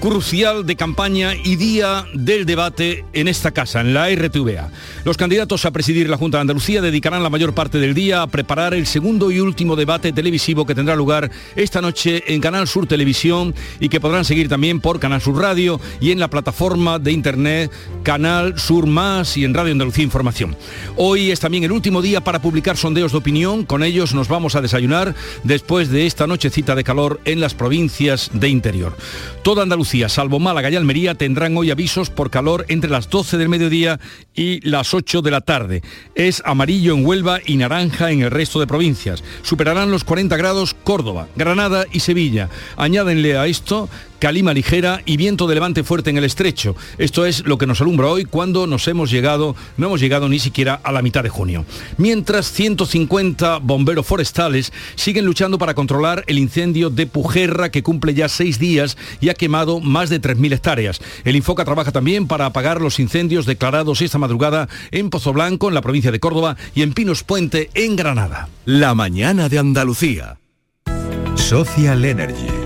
crucial de campaña y día del debate en esta casa, en la RTVA. Los candidatos a presidir la Junta de Andalucía dedicarán la mayor parte del día a preparar el segundo y último debate televisivo que tendrá lugar esta noche en Canal Sur Televisión y que podrán seguir también por Canal Sur Radio y en la plataforma de internet Canal Sur Más y en Radio Andalucía Información. Hoy es también el último día para publicar sondeos de opinión, con ellos nos vamos a desayunar después de esta nochecita de calor en las provincias de interior. Salvo Málaga y Almería, tendrán hoy avisos por calor entre las 12 del mediodía y las 8 de la tarde. Es amarillo en Huelva y naranja en el resto de provincias. Superarán los 40 grados Córdoba, Granada y Sevilla. Añádenle a esto calima ligera y viento de levante fuerte en el estrecho. Esto es lo que nos alumbra hoy cuando nos hemos llegado, no hemos llegado ni siquiera a la mitad de junio. Mientras 150 bomberos forestales siguen luchando para controlar el incendio de Pujerra que cumple ya seis días y ha quemado más de 3.000 hectáreas. El Infoca trabaja también para apagar los incendios declarados esta madrugada en Pozo Blanco, en la provincia de Córdoba, y en Pinos Puente, en Granada. La mañana de Andalucía. Social Energy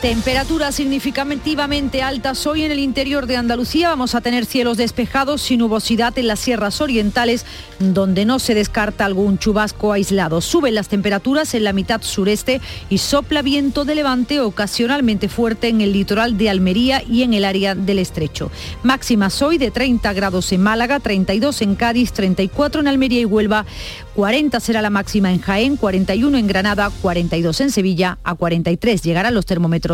Temperaturas significativamente altas hoy en el interior de Andalucía. Vamos a tener cielos despejados sin nubosidad en las sierras orientales, donde no se descarta algún chubasco aislado. Suben las temperaturas en la mitad sureste y sopla viento de levante ocasionalmente fuerte en el litoral de Almería y en el área del estrecho. Máximas hoy de 30 grados en Málaga, 32 en Cádiz, 34 en Almería y Huelva, 40 será la máxima en Jaén, 41 en Granada, 42 en Sevilla, a 43 llegarán los termómetros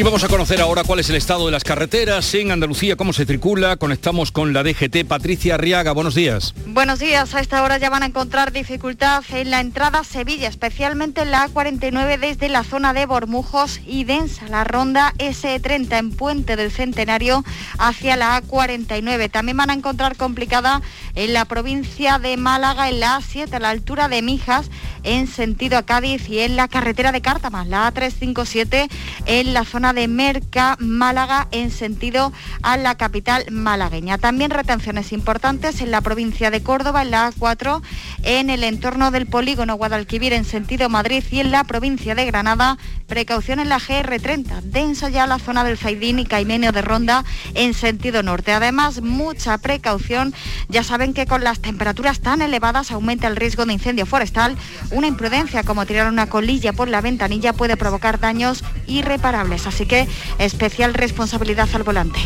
Y vamos a conocer ahora cuál es el estado de las carreteras en Andalucía, cómo se circula. Conectamos con la DGT. Patricia Arriaga, buenos días. Buenos días. A esta hora ya van a encontrar dificultad en la entrada a Sevilla, especialmente en la A49 desde la zona de Bormujos y densa la ronda S30 en Puente del Centenario hacia la A49. También van a encontrar complicada en la provincia de Málaga, en la A7, a la altura de Mijas, en sentido a Cádiz y en la carretera de Cártama, la A357 en la zona de Merca, Málaga, en sentido a la capital malagueña. También retenciones importantes en la provincia de Córdoba, en la A4, en el entorno del polígono Guadalquivir, en sentido Madrid y en la provincia de Granada. Precaución en la GR30, densa ya la zona del Zaidín y Caimenio de Ronda en sentido norte. Además, mucha precaución. Ya saben que con las temperaturas tan elevadas aumenta el riesgo de incendio forestal. Una imprudencia como tirar una colilla por la ventanilla puede provocar daños irreparables así que especial responsabilidad al volante.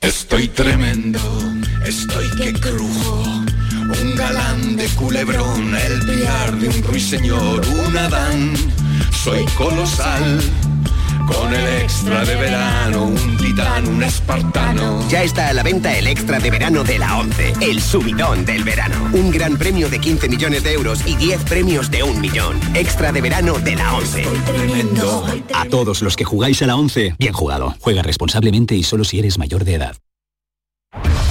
Estoy tremendo, estoy que crujo. Un galán de culebrón, el piar de un ruiseñor, un Adán. Soy colosal con el extra de verano, un titán, un espartano. Ya está a la venta el extra de verano de la 11, el subidón del verano. Un gran premio de 15 millones de euros y 10 premios de un millón. Extra de verano de la 11. A todos los que jugáis a la 11, bien jugado. Juega responsablemente y solo si eres mayor de edad.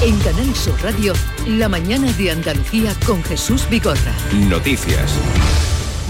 En Canal Sur Radio, la mañana de Andalucía con Jesús Bigorra. Noticias.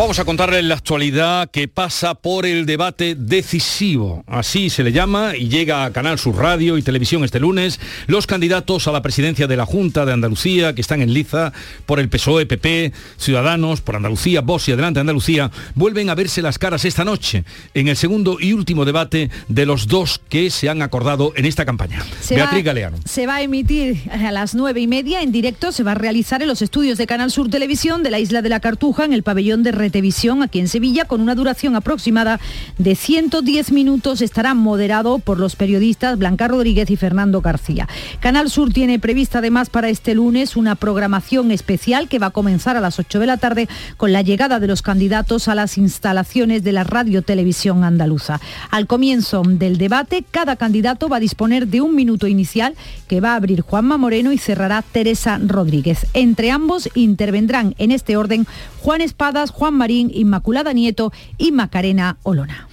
Vamos a contarles la actualidad que pasa por el debate decisivo, así se le llama, y llega a Canal Sur Radio y Televisión este lunes, los candidatos a la presidencia de la Junta de Andalucía, que están en liza por el PSOE, PP, Ciudadanos, por Andalucía, Vox y Adelante Andalucía, vuelven a verse las caras esta noche, en el segundo y último debate de los dos que se han acordado en esta campaña. Se Beatriz va, Galeano. Se va a emitir a las nueve y media en directo, se va a realizar en los estudios de Canal Sur Televisión de la Isla de la Cartuja, en el pabellón de Retevisión aquí en Sevilla con una duración aproximada de 110 minutos. Estará moderado por los periodistas Blanca Rodríguez y Fernando García. Canal Sur tiene prevista además para este lunes una programación especial que va a comenzar a las 8 de la tarde con la llegada de los candidatos a las instalaciones de la Radio Televisión Andaluza. Al comienzo del debate, cada candidato va a disponer de un minuto inicial que va a abrir Juanma Moreno y cerrará Teresa Rodríguez. Entre ambos intervendrán en este orden Juan Espadas, Juan Marín, Inmaculada Nieto y Macarena Olona.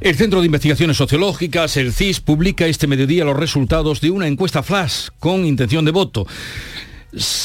El Centro de Investigaciones Sociológicas, el CIS, publica este mediodía los resultados de una encuesta flash con intención de voto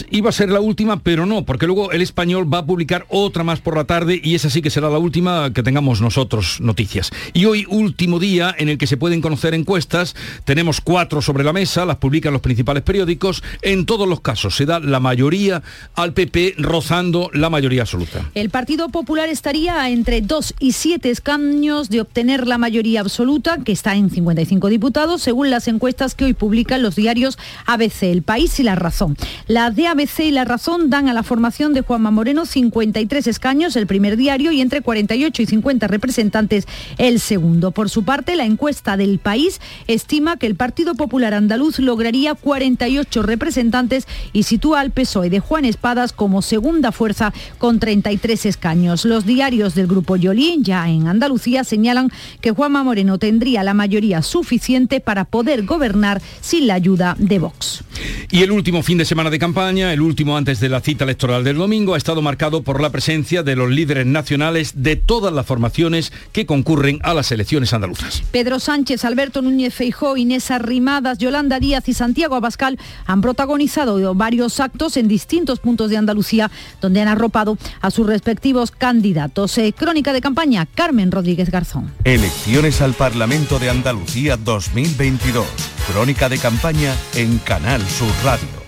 iba a ser la última, pero no, porque luego el español va a publicar otra más por la tarde y esa sí que será la última que tengamos nosotros noticias. Y hoy, último día en el que se pueden conocer encuestas, tenemos cuatro sobre la mesa, las publican los principales periódicos. En todos los casos se da la mayoría al PP rozando la mayoría absoluta. El Partido Popular estaría entre dos y siete escaños de obtener la mayoría absoluta, que está en 55 diputados, según las encuestas que hoy publican los diarios ABC, El País y La Razón. De ABC y La Razón dan a la formación de Juanma Moreno 53 escaños el primer diario y entre 48 y 50 representantes el segundo. Por su parte, la encuesta del país estima que el Partido Popular Andaluz lograría 48 representantes y sitúa al PSOE de Juan Espadas como segunda fuerza con 33 escaños. Los diarios del Grupo Yolín, ya en Andalucía, señalan que Juanma Moreno tendría la mayoría suficiente para poder gobernar sin la ayuda de Vox. Y el último fin de semana de campaña, el último antes de la cita electoral del domingo, ha estado marcado por la presencia de los líderes nacionales de todas las formaciones que concurren a las elecciones andaluzas. Pedro Sánchez, Alberto Núñez Feijó, Inés Arrimadas, Yolanda Díaz y Santiago Abascal han protagonizado varios actos en distintos puntos de Andalucía donde han arropado a sus respectivos candidatos. Eh, crónica de campaña, Carmen Rodríguez Garzón. Elecciones al Parlamento de Andalucía 2022. Crónica de campaña en Canal Sur Radio.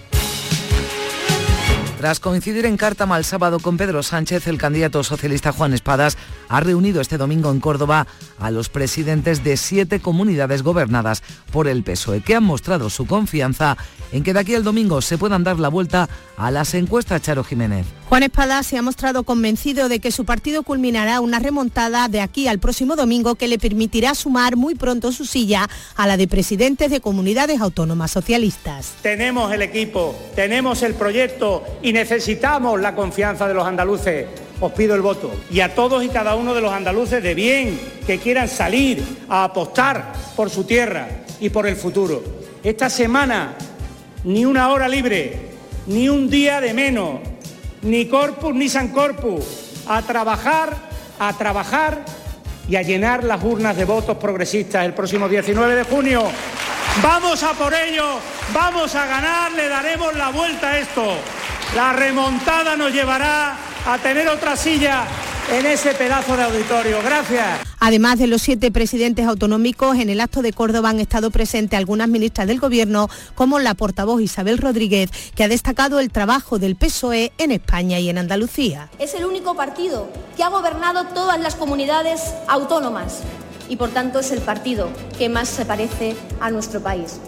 Tras coincidir en Cártama el sábado con Pedro Sánchez, el candidato socialista Juan Espadas ha reunido este domingo en Córdoba a los presidentes de siete comunidades gobernadas por el PSOE, que han mostrado su confianza en que de aquí al domingo se puedan dar la vuelta a las encuestas Charo Jiménez. Juan Espadas se ha mostrado convencido de que su partido culminará una remontada de aquí al próximo domingo que le permitirá sumar muy pronto su silla a la de presidentes de comunidades autónomas socialistas. Tenemos el equipo, tenemos el proyecto y necesitamos la confianza de los andaluces. Os pido el voto. Y a todos y cada uno de los andaluces de bien que quieran salir a apostar por su tierra y por el futuro. Esta semana, ni una hora libre, ni un día de menos, ni corpus ni san corpus. A trabajar, a trabajar y a llenar las urnas de votos progresistas el próximo 19 de junio. Vamos a por ello, vamos a ganar, le daremos la vuelta a esto. La remontada nos llevará a tener otra silla en ese pedazo de auditorio. Gracias. Además de los siete presidentes autonómicos, en el acto de Córdoba han estado presentes algunas ministras del Gobierno, como la portavoz Isabel Rodríguez, que ha destacado el trabajo del PSOE en España y en Andalucía. Es el único partido que ha gobernado todas las comunidades autónomas y por tanto es el partido que más se parece a nuestro país.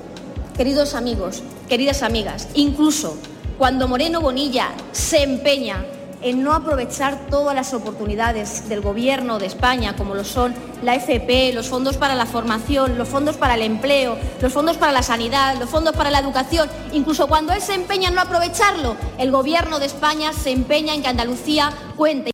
Queridos amigos, queridas amigas, incluso cuando Moreno Bonilla se empeña en no aprovechar todas las oportunidades del Gobierno de España, como lo son la FP, los fondos para la formación, los fondos para el empleo, los fondos para la sanidad, los fondos para la educación, incluso cuando él se empeña en no aprovecharlo, el Gobierno de España se empeña en que Andalucía cuente.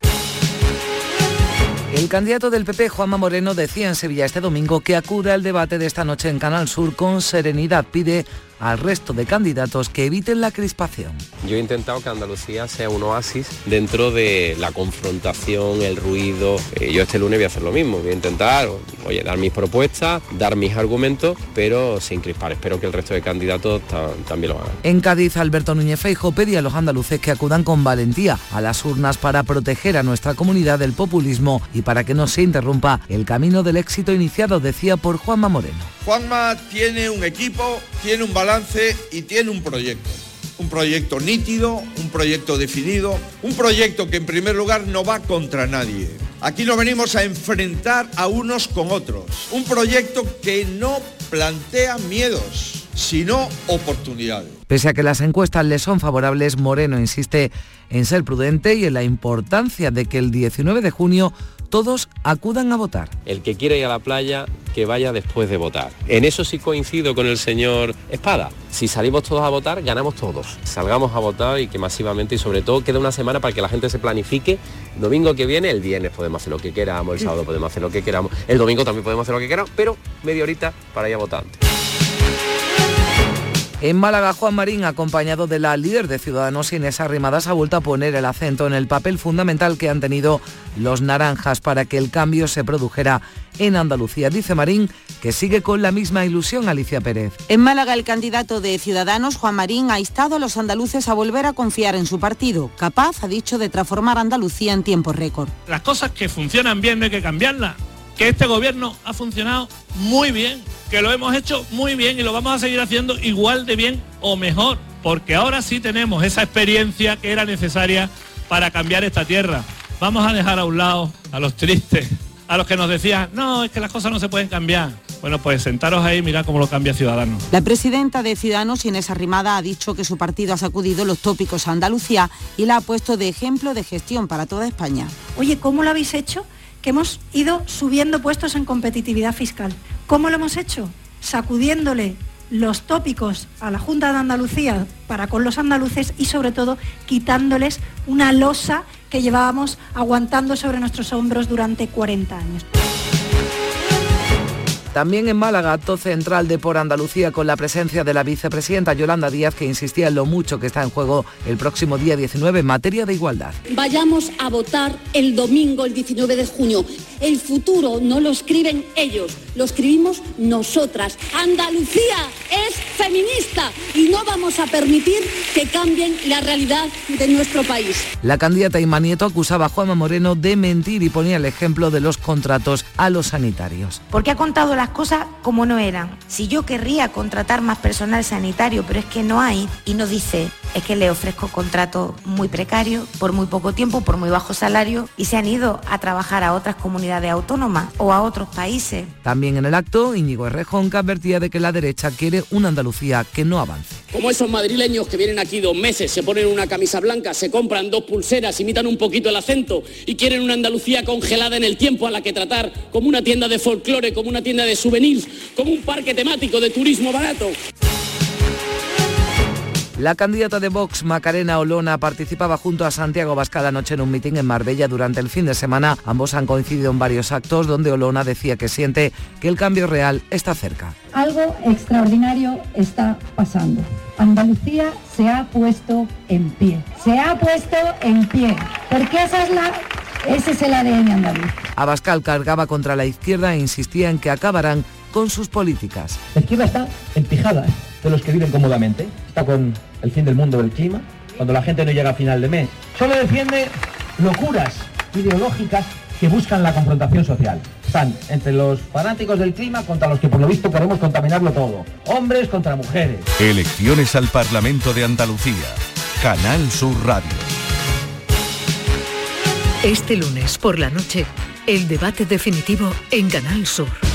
El candidato del PP, Juanma Moreno, decía en Sevilla este domingo que acuda al debate de esta noche en Canal Sur con serenidad. Pide al resto de candidatos que eviten la crispación. Yo he intentado que Andalucía sea un oasis dentro de la confrontación, el ruido. Eh, yo este lunes voy a hacer lo mismo, voy a intentar, oye, dar mis propuestas, dar mis argumentos, pero sin crispar. Espero que el resto de candidatos también lo hagan. En Cádiz, Alberto Núñez Feijo pedía a los andaluces que acudan con valentía a las urnas para proteger a nuestra comunidad del populismo y para que no se interrumpa el camino del éxito iniciado, decía por Juanma Moreno. Juanma tiene un equipo, tiene un balance y tiene un proyecto. Un proyecto nítido, un proyecto definido, un proyecto que en primer lugar no va contra nadie. Aquí no venimos a enfrentar a unos con otros. Un proyecto que no plantea miedos, sino oportunidades. Pese a que las encuestas le son favorables, Moreno insiste en ser prudente y en la importancia de que el 19 de junio todos acudan a votar. El que quiera ir a la playa, que vaya después de votar. En eso sí coincido con el señor Espada. Si salimos todos a votar, ganamos todos. Salgamos a votar y que masivamente y sobre todo queda una semana para que la gente se planifique. Domingo que viene, el viernes podemos hacer lo que queramos, el sábado podemos hacer lo que queramos, el domingo también podemos hacer lo que queramos, pero media horita para ir a votar. En Málaga, Juan Marín, acompañado de la líder de Ciudadanos Inés Arrimadas, ha vuelto a poner el acento en el papel fundamental que han tenido los naranjas para que el cambio se produjera en Andalucía. Dice Marín que sigue con la misma ilusión Alicia Pérez. En Málaga, el candidato de Ciudadanos, Juan Marín, ha instado a los andaluces a volver a confiar en su partido, capaz, ha dicho, de transformar Andalucía en tiempo récord. Las cosas que funcionan bien no hay que cambiarlas, que este gobierno ha funcionado muy bien que lo hemos hecho muy bien y lo vamos a seguir haciendo igual de bien o mejor, porque ahora sí tenemos esa experiencia que era necesaria para cambiar esta tierra. Vamos a dejar a un lado a los tristes, a los que nos decían, no, es que las cosas no se pueden cambiar. Bueno, pues sentaros ahí y mirad cómo lo cambia Ciudadanos. La presidenta de Ciudadanos, Inés Arrimada, ha dicho que su partido ha sacudido los tópicos a Andalucía y la ha puesto de ejemplo de gestión para toda España. Oye, ¿cómo lo habéis hecho? Que hemos ido subiendo puestos en competitividad fiscal. ¿Cómo lo hemos hecho? Sacudiéndole los tópicos a la Junta de Andalucía para con los andaluces y sobre todo quitándoles una losa que llevábamos aguantando sobre nuestros hombros durante 40 años. También en Málaga, acto central de Por Andalucía con la presencia de la vicepresidenta Yolanda Díaz, que insistía en lo mucho que está en juego el próximo día 19 en materia de igualdad. Vayamos a votar el domingo, el 19 de junio. El futuro no lo escriben ellos, lo escribimos nosotras. Andalucía es feminista y no vamos a permitir que cambien la realidad de nuestro país. La candidata Inma Nieto acusaba a Juanma Moreno de mentir y ponía el ejemplo de los contratos a los sanitarios. Porque ha contado las cosas como no eran. Si yo querría contratar más personal sanitario, pero es que no hay, y no dice, es que le ofrezco contratos muy precarios, por muy poco tiempo, por muy bajo salario, y se han ido a trabajar a otras comunidades autónomas o a otros países. También en el acto, Íñigo Errejón advertía de que la derecha quiere una Andalucía que no avance. Como esos madrileños que vienen aquí dos meses, se ponen una camisa blanca, se compran dos pulseras, imitan un poquito el acento y quieren una Andalucía congelada en el tiempo a la que tratar como una tienda de folclore, como una tienda de souvenirs, como un parque temático de turismo barato. La candidata de Vox, Macarena Olona, participaba junto a Santiago Bascal anoche en un mitin en Marbella durante el fin de semana. Ambos han coincidido en varios actos donde Olona decía que siente que el cambio real está cerca. Algo extraordinario está pasando. Andalucía se ha puesto en pie. Se ha puesto en pie. Porque esa es la ese es el ADN andaluz. Abascal cargaba contra la izquierda e insistía en que acabarán con sus políticas. La izquierda está empijada de los que viven cómodamente. Está con el fin del mundo del clima, cuando la gente no llega a final de mes. Solo defiende locuras ideológicas que buscan la confrontación social. Están entre los fanáticos del clima contra los que por lo visto queremos contaminarlo todo. Hombres contra mujeres. Elecciones al Parlamento de Andalucía. Canal Sur Radio. Este lunes por la noche, el debate definitivo en Canal Sur.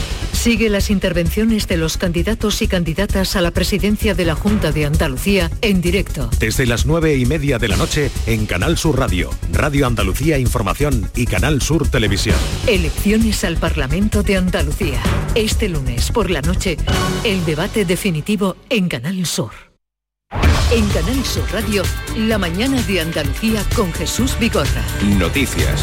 Sigue las intervenciones de los candidatos y candidatas a la presidencia de la Junta de Andalucía en directo. Desde las nueve y media de la noche en Canal Sur Radio, Radio Andalucía Información y Canal Sur Televisión. Elecciones al Parlamento de Andalucía. Este lunes por la noche, el debate definitivo en Canal Sur. En Canal Sur Radio, la mañana de Andalucía con Jesús Vigorra. Noticias.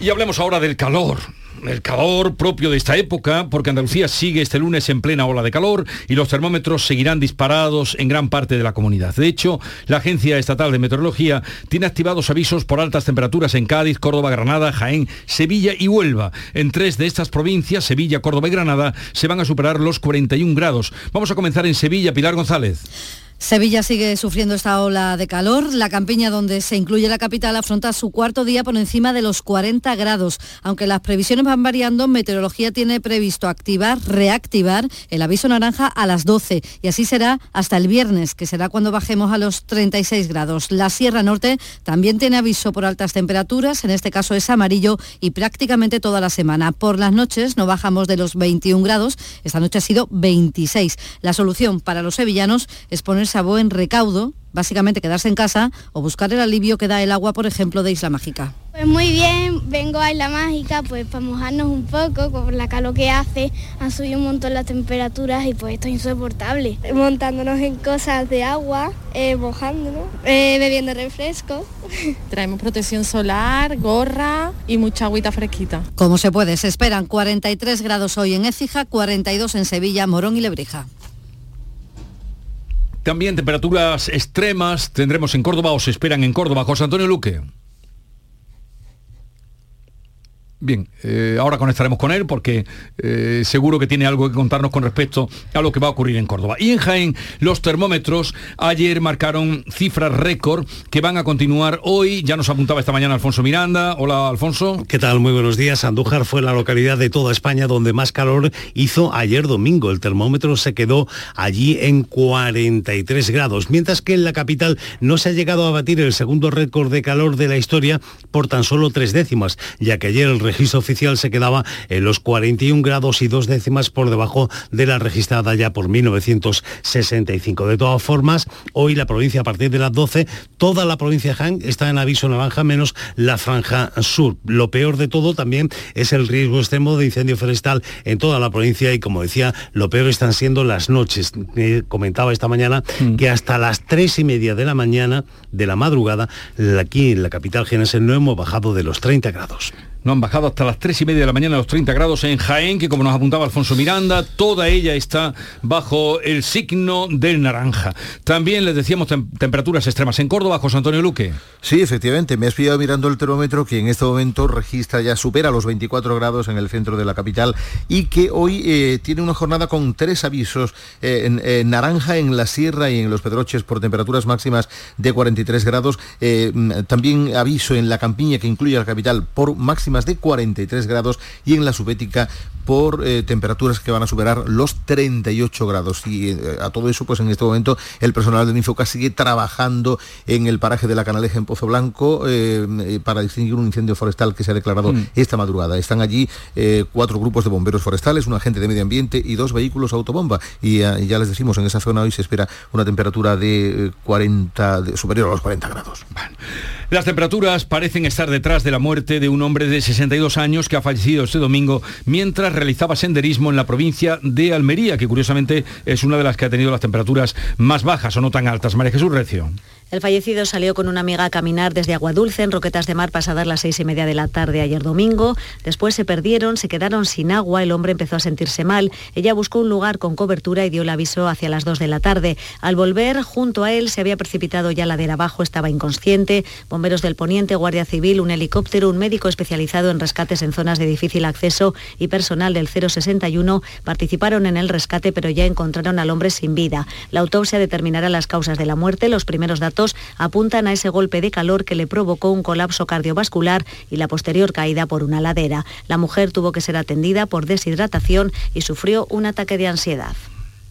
Y hablemos ahora del calor. El calor propio de esta época, porque Andalucía sigue este lunes en plena ola de calor y los termómetros seguirán disparados en gran parte de la comunidad. De hecho, la Agencia Estatal de Meteorología tiene activados avisos por altas temperaturas en Cádiz, Córdoba, Granada, Jaén, Sevilla y Huelva. En tres de estas provincias, Sevilla, Córdoba y Granada, se van a superar los 41 grados. Vamos a comenzar en Sevilla, Pilar González. Sevilla sigue sufriendo esta ola de calor. La campiña donde se incluye la capital afronta su cuarto día por encima de los 40 grados. Aunque las previsiones van variando, Meteorología tiene previsto activar, reactivar el aviso naranja a las 12 y así será hasta el viernes, que será cuando bajemos a los 36 grados. La Sierra Norte también tiene aviso por altas temperaturas, en este caso es amarillo y prácticamente toda la semana. Por las noches no bajamos de los 21 grados, esta noche ha sido 26. La solución para los sevillanos es poner a buen recaudo, básicamente quedarse en casa o buscar el alivio que da el agua, por ejemplo, de Isla Mágica. Pues muy bien, vengo a Isla Mágica pues para mojarnos un poco con la calor que hace, han subido un montón las temperaturas y pues esto es insoportable. Montándonos en cosas de agua, eh, mojándonos, eh, bebiendo refresco. Traemos protección solar, gorra y mucha agüita fresquita. Como se puede, se esperan 43 grados hoy en Écija, 42 en Sevilla, Morón y Lebrija. También temperaturas extremas tendremos en Córdoba o se esperan en Córdoba. José Antonio Luque. Bien, eh, ahora conectaremos con él porque eh, seguro que tiene algo que contarnos con respecto a lo que va a ocurrir en Córdoba. Y en Jaén, los termómetros ayer marcaron cifras récord que van a continuar hoy. Ya nos apuntaba esta mañana Alfonso Miranda. Hola, Alfonso. ¿Qué tal? Muy buenos días. Andújar fue la localidad de toda España donde más calor hizo ayer domingo. El termómetro se quedó allí en 43 grados, mientras que en la capital no se ha llegado a batir el segundo récord de calor de la historia por tan solo tres décimas, ya que ayer el registro oficial se quedaba en los 41 grados y dos décimas por debajo de la registrada ya por 1965. De todas formas, hoy la provincia a partir de las 12, toda la provincia de Jaén está en aviso naranja menos la franja sur. Lo peor de todo también es el riesgo extremo de incendio forestal en toda la provincia y como decía, lo peor están siendo las noches. comentaba esta mañana mm. que hasta las tres y media de la mañana de la madrugada, aquí en la capital genese no hemos bajado de los 30 grados. No han bajado hasta las 3 y media de la mañana los 30 grados en Jaén, que como nos apuntaba Alfonso Miranda, toda ella está bajo el signo del naranja. También les decíamos temperaturas extremas en Córdoba, José Antonio Luque. Sí, efectivamente, me has pillado mirando el termómetro que en este momento registra ya, supera los 24 grados en el centro de la capital y que hoy eh, tiene una jornada con tres avisos eh, en, naranja en la sierra y en los pedroches por temperaturas máximas de 43 grados. Eh, también aviso en la campiña que incluye la capital por máxima más de 43 grados y en la subética por eh, temperaturas que van a superar los 38 grados. Y eh, a todo eso, pues en este momento el personal del Infoca sigue trabajando en el paraje de la Canaleja en Pozo Blanco eh, para distinguir un incendio forestal que se ha declarado mm. esta madrugada. Están allí cuatro grupos de bomberos forestales, un agente de medio ambiente y dos vehículos autobomba. Y ya les decimos, en esa zona hoy se espera una temperatura de 40, superior a los 40 grados. Las temperaturas parecen estar detrás de la muerte de un hombre de 62 años que ha fallecido este domingo mientras realizaba senderismo en la provincia de Almería, que curiosamente es una de las que ha tenido las temperaturas más bajas o no tan altas. María Jesús Recio. El fallecido salió con una amiga a caminar desde Aguadulce en Roquetas de Mar pasadas las seis y media de la tarde ayer domingo. Después se perdieron, se quedaron sin agua, el hombre empezó a sentirse mal. Ella buscó un lugar con cobertura y dio el aviso hacia las dos de la tarde. Al volver, junto a él se había precipitado ya ladera abajo, estaba inconsciente. Bomberos del Poniente, Guardia Civil, un helicóptero, un médico especializado en rescates en zonas de difícil acceso y personal del 061 participaron en el rescate, pero ya encontraron al hombre sin vida. La autopsia determinará las causas de la muerte. Los primeros datos apuntan a ese golpe de calor que le provocó un colapso cardiovascular y la posterior caída por una ladera. La mujer tuvo que ser atendida por deshidratación y sufrió un ataque de ansiedad.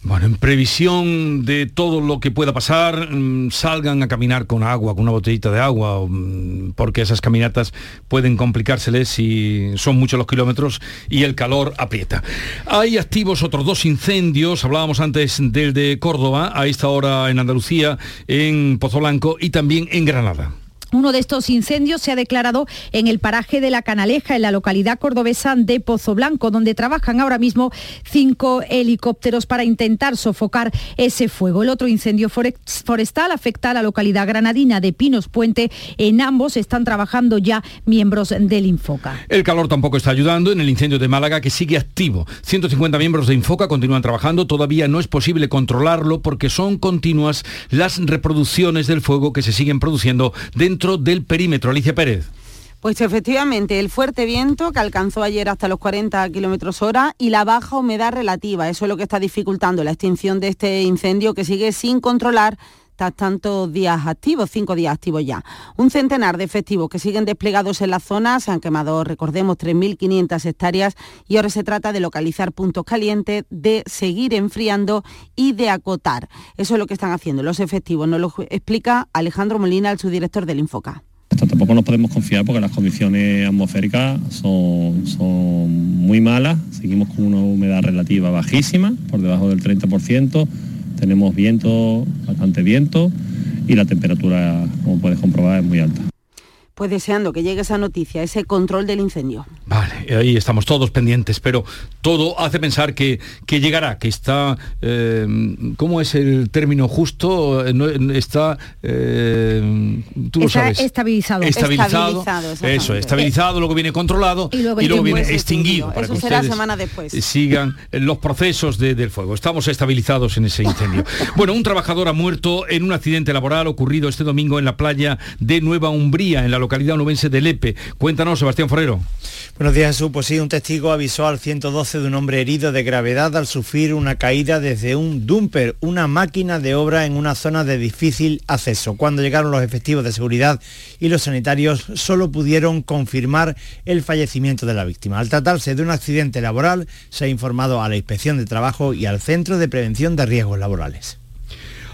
Bueno, en previsión de todo lo que pueda pasar, mm, salgan a caminar con agua, con una botellita de agua, mm, porque esas caminatas pueden complicárseles si son muchos los kilómetros y el calor aprieta. Hay activos otros dos incendios, hablábamos antes del de Córdoba, a esta hora en Andalucía, en Pozo Blanco y también en Granada. Uno de estos incendios se ha declarado en el paraje de la Canaleja, en la localidad cordobesa de Pozo Blanco, donde trabajan ahora mismo cinco helicópteros para intentar sofocar ese fuego. El otro incendio forestal afecta a la localidad granadina de Pinos Puente. En ambos están trabajando ya miembros del Infoca. El calor tampoco está ayudando en el incendio de Málaga, que sigue activo. 150 miembros de Infoca continúan trabajando. Todavía no es posible controlarlo porque son continuas las reproducciones del fuego que se siguen produciendo dentro del perímetro. Alicia Pérez. Pues efectivamente, el fuerte viento que alcanzó ayer hasta los 40 kilómetros hora y la baja humedad relativa, eso es lo que está dificultando la extinción de este incendio que sigue sin controlar tras tantos días activos, cinco días activos ya. Un centenar de efectivos que siguen desplegados en la zona, se han quemado, recordemos, 3.500 hectáreas y ahora se trata de localizar puntos calientes, de seguir enfriando y de acotar. Eso es lo que están haciendo los efectivos, nos lo explica Alejandro Molina, el subdirector del Infoca. Tampoco nos podemos confiar porque las condiciones atmosféricas son, son muy malas, seguimos con una humedad relativa bajísima, por debajo del 30%, tenemos viento, bastante viento y la temperatura, como puedes comprobar, es muy alta pues deseando que llegue esa noticia, ese control del incendio. Vale, ahí estamos todos pendientes, pero todo hace pensar que, que llegará, que está, eh, ¿cómo es el término justo? Está, eh, tú lo sabes. Estabilizado. Estabilizado. eso, estabilizado, luego viene controlado y luego, viene extinguido. Para eso que será semana después. Sigan los procesos del fuego. Estamos estabilizados en ese incendio. bueno, un trabajador ha muerto en un accidente laboral ocurrido este domingo en la playa de Nueva Umbría, en la localidad onubense de Lepe. Cuéntanos, Sebastián Forero. Buenos días, Jesús. Pues sí, un testigo avisó al 112 de un hombre herido de gravedad al sufrir una caída desde un dumper, una máquina de obra en una zona de difícil acceso. Cuando llegaron los efectivos de seguridad y los sanitarios, solo pudieron confirmar el fallecimiento de la víctima. Al tratarse de un accidente laboral, se ha informado a la Inspección de Trabajo y al Centro de Prevención de Riesgos Laborales.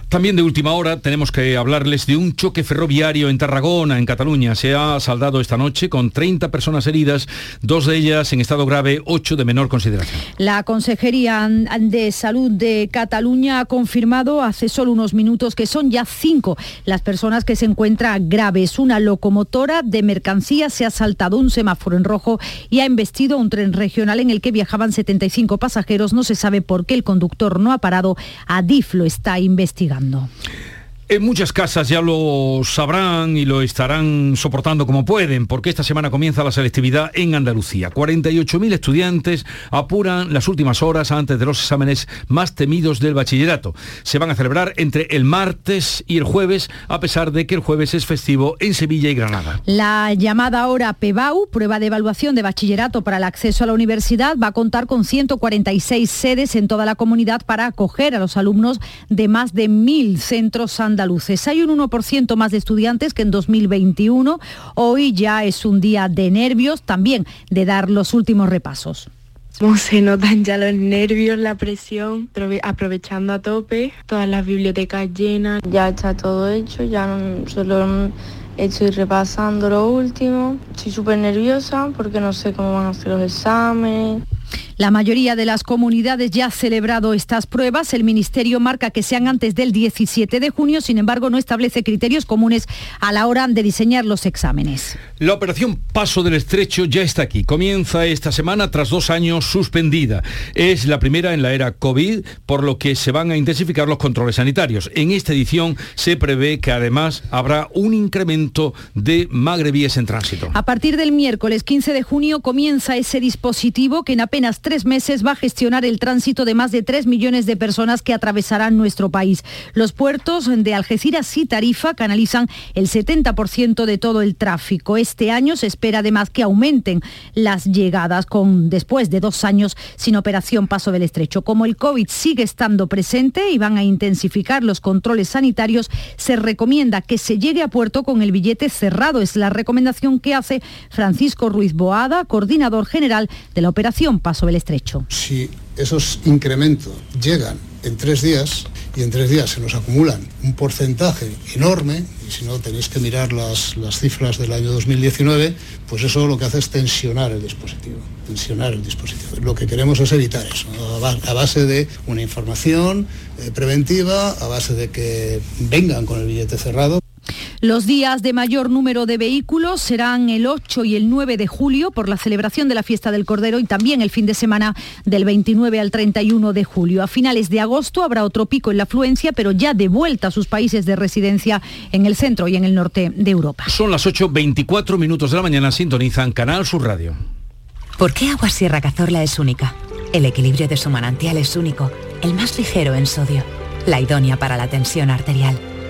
También de última hora tenemos que hablarles de un choque ferroviario en Tarragona, en Cataluña. Se ha saldado esta noche con 30 personas heridas, dos de ellas en estado grave, ocho de menor consideración. La Consejería de Salud de Cataluña ha confirmado hace solo unos minutos que son ya cinco las personas que se encuentran graves. Una locomotora de mercancías se ha saltado un semáforo en rojo y ha embestido un tren regional en el que viajaban 75 pasajeros. No se sabe por qué el conductor no ha parado. Adif lo está investigando llorando? En muchas casas ya lo sabrán y lo estarán soportando como pueden, porque esta semana comienza la selectividad en Andalucía. 48.000 estudiantes apuran las últimas horas antes de los exámenes más temidos del bachillerato. Se van a celebrar entre el martes y el jueves, a pesar de que el jueves es festivo en Sevilla y Granada. La llamada hora PEBAU, prueba de evaluación de bachillerato para el acceso a la universidad, va a contar con 146 sedes en toda la comunidad para acoger a los alumnos de más de mil centros andaluces. Hay un 1% más de estudiantes que en 2021. Hoy ya es un día de nervios, también de dar los últimos repasos. Se notan ya los nervios, la presión, aprovechando a tope, todas las bibliotecas llenas. Ya está todo hecho, ya no, solo estoy repasando lo último. Estoy súper nerviosa porque no sé cómo van a ser los exámenes. La mayoría de las comunidades ya ha celebrado estas pruebas. El Ministerio marca que sean antes del 17 de junio, sin embargo no establece criterios comunes a la hora de diseñar los exámenes. La operación Paso del Estrecho ya está aquí. Comienza esta semana tras dos años suspendida. Es la primera en la era COVID, por lo que se van a intensificar los controles sanitarios. En esta edición se prevé que además habrá un incremento de magrebíes en tránsito. A partir del miércoles 15 de junio comienza ese dispositivo que en apenas tres meses va a gestionar el tránsito de más de tres millones de personas que atravesarán nuestro país. Los puertos de Algeciras y Tarifa canalizan el 70% de todo el tráfico. Este año se espera además que aumenten las llegadas con después de dos años sin operación Paso del Estrecho. Como el COVID sigue estando presente y van a intensificar los controles sanitarios, se recomienda que se llegue a puerto con el billete cerrado. Es la recomendación que hace Francisco Ruiz Boada, coordinador general de la operación Paso del estrecho. Si esos incrementos llegan en tres días y en tres días se nos acumulan un porcentaje enorme, y si no tenéis que mirar las, las cifras del año 2019, pues eso lo que hace es tensionar el dispositivo, tensionar el dispositivo. Lo que queremos es evitar eso, a base de una información eh, preventiva, a base de que vengan con el billete cerrado. Los días de mayor número de vehículos serán el 8 y el 9 de julio por la celebración de la fiesta del Cordero y también el fin de semana del 29 al 31 de julio. A finales de agosto habrá otro pico en la afluencia, pero ya de vuelta a sus países de residencia en el centro y en el norte de Europa. Son las 8.24 minutos de la mañana, sintonizan Canal Sur Radio. ¿Por qué Agua Sierra Cazorla es única? El equilibrio de su manantial es único, el más ligero en sodio, la idónea para la tensión arterial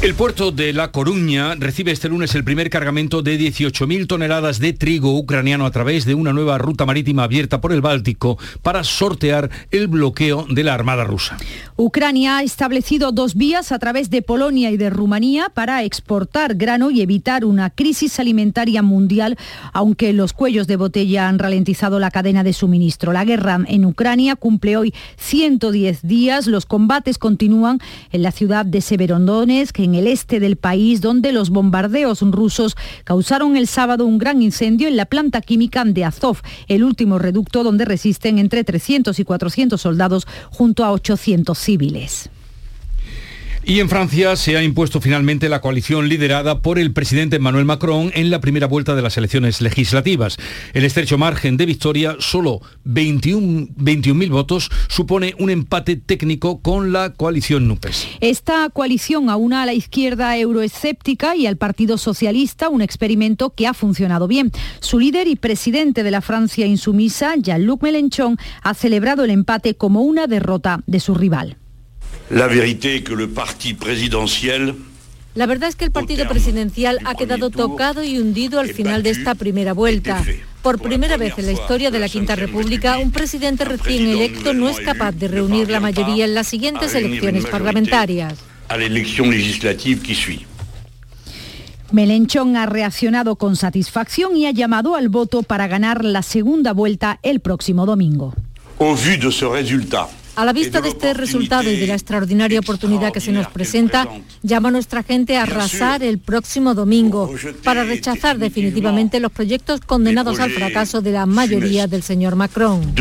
El puerto de La Coruña recibe este lunes el primer cargamento de 18.000 toneladas de trigo ucraniano a través de una nueva ruta marítima abierta por el Báltico para sortear el bloqueo de la Armada rusa. Ucrania ha establecido dos vías a través de Polonia y de Rumanía para exportar grano y evitar una crisis alimentaria mundial, aunque los cuellos de botella han ralentizado la cadena de suministro. La guerra en Ucrania cumple hoy 110 días. Los combates continúan en la ciudad de Severodonetsk, en el este del país, donde los bombardeos rusos causaron el sábado un gran incendio en la planta química de Azov, el último reducto donde resisten entre 300 y 400 soldados junto a 800 civiles. Y en Francia se ha impuesto finalmente la coalición liderada por el presidente Emmanuel Macron en la primera vuelta de las elecciones legislativas. El estrecho margen de victoria, solo 21.000 21 votos, supone un empate técnico con la coalición NUPES. Esta coalición aúna a la izquierda euroescéptica y al Partido Socialista, un experimento que ha funcionado bien. Su líder y presidente de la Francia insumisa, Jean-Luc Mélenchon, ha celebrado el empate como una derrota de su rival. La vérité que le parti présidentiel La verdad es que el partido presidencial ha quedado tocado y hundido al final de esta primera vuelta. Por primera vez en la historia de la Quinta República, un presidente recién electo no es capaz de reunir la mayoría en las siguientes elecciones parlamentarias. à l'élection législative qui suit. Melenchón ha reaccionado con satisfacción y ha llamado al voto para ganar la segunda vuelta el próximo domingo. Au vu de ce résultat, A la vista de este resultado y de la extraordinaria oportunidad que se nos presenta, llama a nuestra gente a arrasar el próximo domingo para rechazar definitivamente los proyectos condenados al fracaso de la mayoría del señor Macron.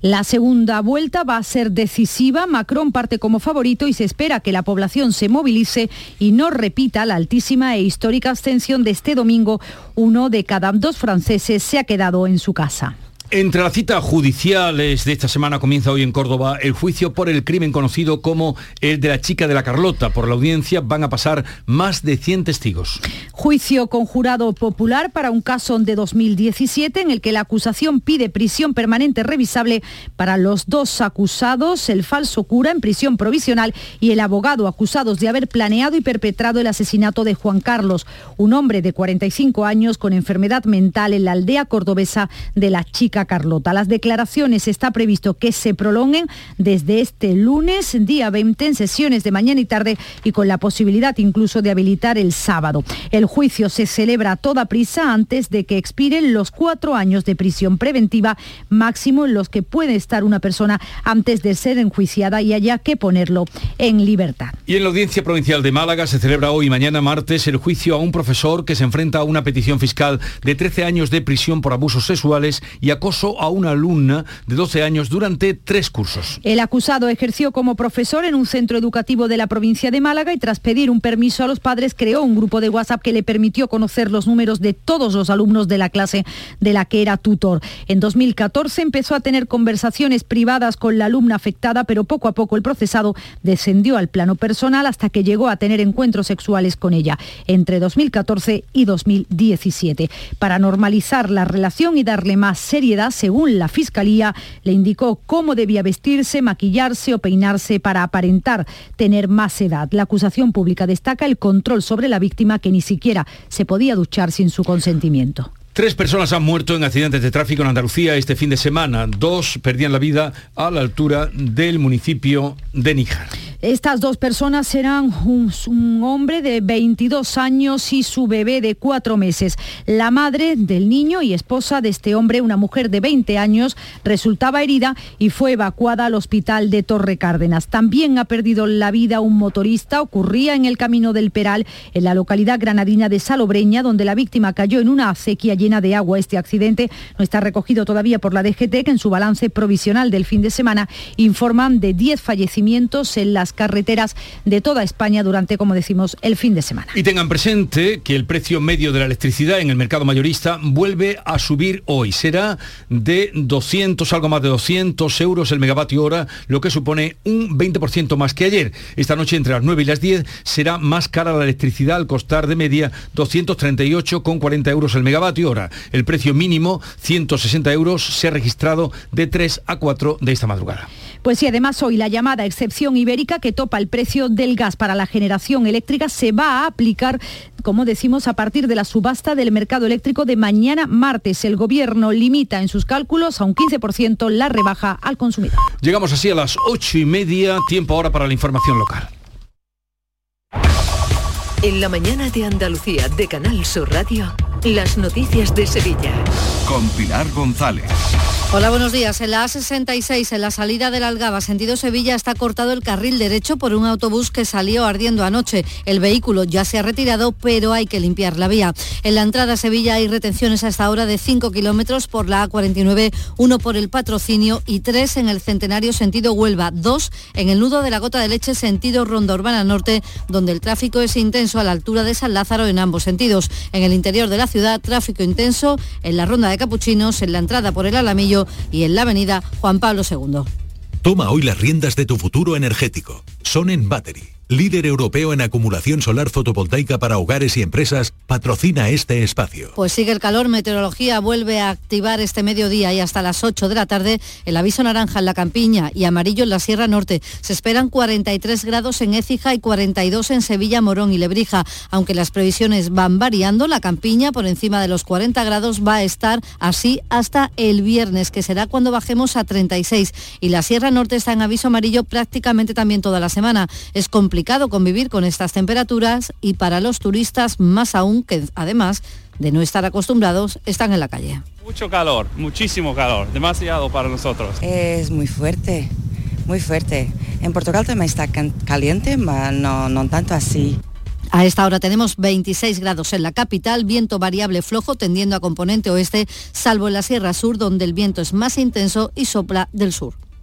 La segunda vuelta va a ser decisiva. Macron parte como favorito y se espera que la población se movilice y no repita la altísima e histórica abstención de este domingo. Uno de cada dos franceses se ha quedado en su casa. Entre las citas judiciales de esta semana comienza hoy en Córdoba el juicio por el crimen conocido como el de la chica de la Carlota. Por la audiencia van a pasar más de 100 testigos. Juicio con jurado popular para un caso de 2017 en el que la acusación pide prisión permanente revisable para los dos acusados, el falso cura en prisión provisional y el abogado acusados de haber planeado y perpetrado el asesinato de Juan Carlos, un hombre de 45 años con enfermedad mental en la aldea cordobesa de la chica Carlota. Las declaraciones está previsto que se prolonguen desde este lunes, día 20, en sesiones de mañana y tarde y con la posibilidad incluso de habilitar el sábado. El juicio se celebra a toda prisa antes de que expiren los cuatro años de prisión preventiva máximo en los que puede estar una persona antes de ser enjuiciada y haya que ponerlo en libertad. Y en la Audiencia Provincial de Málaga se celebra hoy y mañana martes el juicio a un profesor que se enfrenta a una petición fiscal de 13 años de prisión por abusos sexuales y acoso a una alumna de 12 años durante tres cursos. El acusado ejerció como profesor en un centro educativo de la provincia de Málaga y tras pedir un permiso a los padres creó un grupo de WhatsApp que le permitió conocer los números de todos los alumnos de la clase de la que era tutor. En 2014 empezó a tener conversaciones privadas con la alumna afectada, pero poco a poco el procesado descendió al plano personal hasta que llegó a tener encuentros sexuales con ella entre 2014 y 2017. Para normalizar la relación y darle más seriedad, según la Fiscalía, le indicó cómo debía vestirse, maquillarse o peinarse para aparentar tener más edad. La acusación pública destaca el control sobre la víctima que ni siquiera se podía duchar sin su consentimiento. Tres personas han muerto en accidentes de tráfico en Andalucía este fin de semana. Dos perdían la vida a la altura del municipio de Níjar. Estas dos personas eran un, hombre de 22 años y su bebé de cuatro meses. La madre del niño y esposa de este hombre, una mujer de 20 años, resultaba herida y fue evacuada al hospital de Torre Cárdenas. También ha perdido la vida un motorista. Ocurría en el camino del Peral, en la localidad granadina de Salobreña, donde la víctima cayó en una acequia llena de agua. Este accidente no está recogido todavía por la DGT, que en su balance provisional del fin de semana informan de 10 fallecimientos en las carreteras de toda España durante, como decimos, el fin de semana. Y tengan presente que el precio medio de la electricidad en el mercado mayorista vuelve a subir hoy. Será de 200, algo más de 200 euros el megavatio hora, lo que supone un 20% más que ayer. Esta noche entre las 9 y las 10 será más cara la electricidad al costar de media 238,40 euros el megavatio hora. El precio mínimo, 160 euros, se ha registrado de 3 a 4 de esta madrugada. Pues sí, además hoy la llamada excepción ibérica que topa el precio del gas para la generación eléctrica se va a aplicar, como decimos, a partir de la subasta del mercado eléctrico de mañana martes. El gobierno limita en sus cálculos a un 15% la rebaja al consumidor. Llegamos así a las ocho y media, tiempo ahora para la información local. En la mañana de Andalucía de Canal Sur Radio, las noticias de Sevilla. Con Pilar González. Hola, buenos días. En la A66, en la salida del Algaba, sentido Sevilla, está cortado el carril derecho por un autobús que salió ardiendo anoche. El vehículo ya se ha retirado, pero hay que limpiar la vía. En la entrada a Sevilla hay retenciones a esta hora de 5 kilómetros por la A49, uno por el patrocinio y tres en el Centenario sentido Huelva, dos en el nudo de la Gota de Leche sentido Ronda Urbana Norte, donde el tráfico es intenso a la altura de San Lázaro en ambos sentidos. En el interior de la ciudad, tráfico intenso en la Ronda de Capuchinos, en la entrada por el Alamillo y en la avenida Juan Pablo II. Toma hoy las riendas de tu futuro energético. Son en Battery líder europeo en acumulación solar fotovoltaica para hogares y empresas, patrocina este espacio. Pues sigue el calor, meteorología vuelve a activar este mediodía y hasta las 8 de la tarde el aviso naranja en la campiña y amarillo en la Sierra Norte. Se esperan 43 grados en Écija y 42 en Sevilla, Morón y Lebrija. Aunque las previsiones van variando, la campiña por encima de los 40 grados va a estar así hasta el viernes, que será cuando bajemos a 36. Y la Sierra Norte está en aviso amarillo prácticamente también toda la semana. Es complicado convivir con estas temperaturas y para los turistas más aún que además de no estar acostumbrados están en la calle. Mucho calor, muchísimo calor, demasiado para nosotros. Es muy fuerte, muy fuerte. En Portugal también está caliente, pero no, no tanto así. A esta hora tenemos 26 grados en la capital, viento variable flojo tendiendo a componente oeste, salvo en la Sierra Sur, donde el viento es más intenso y sopla del sur.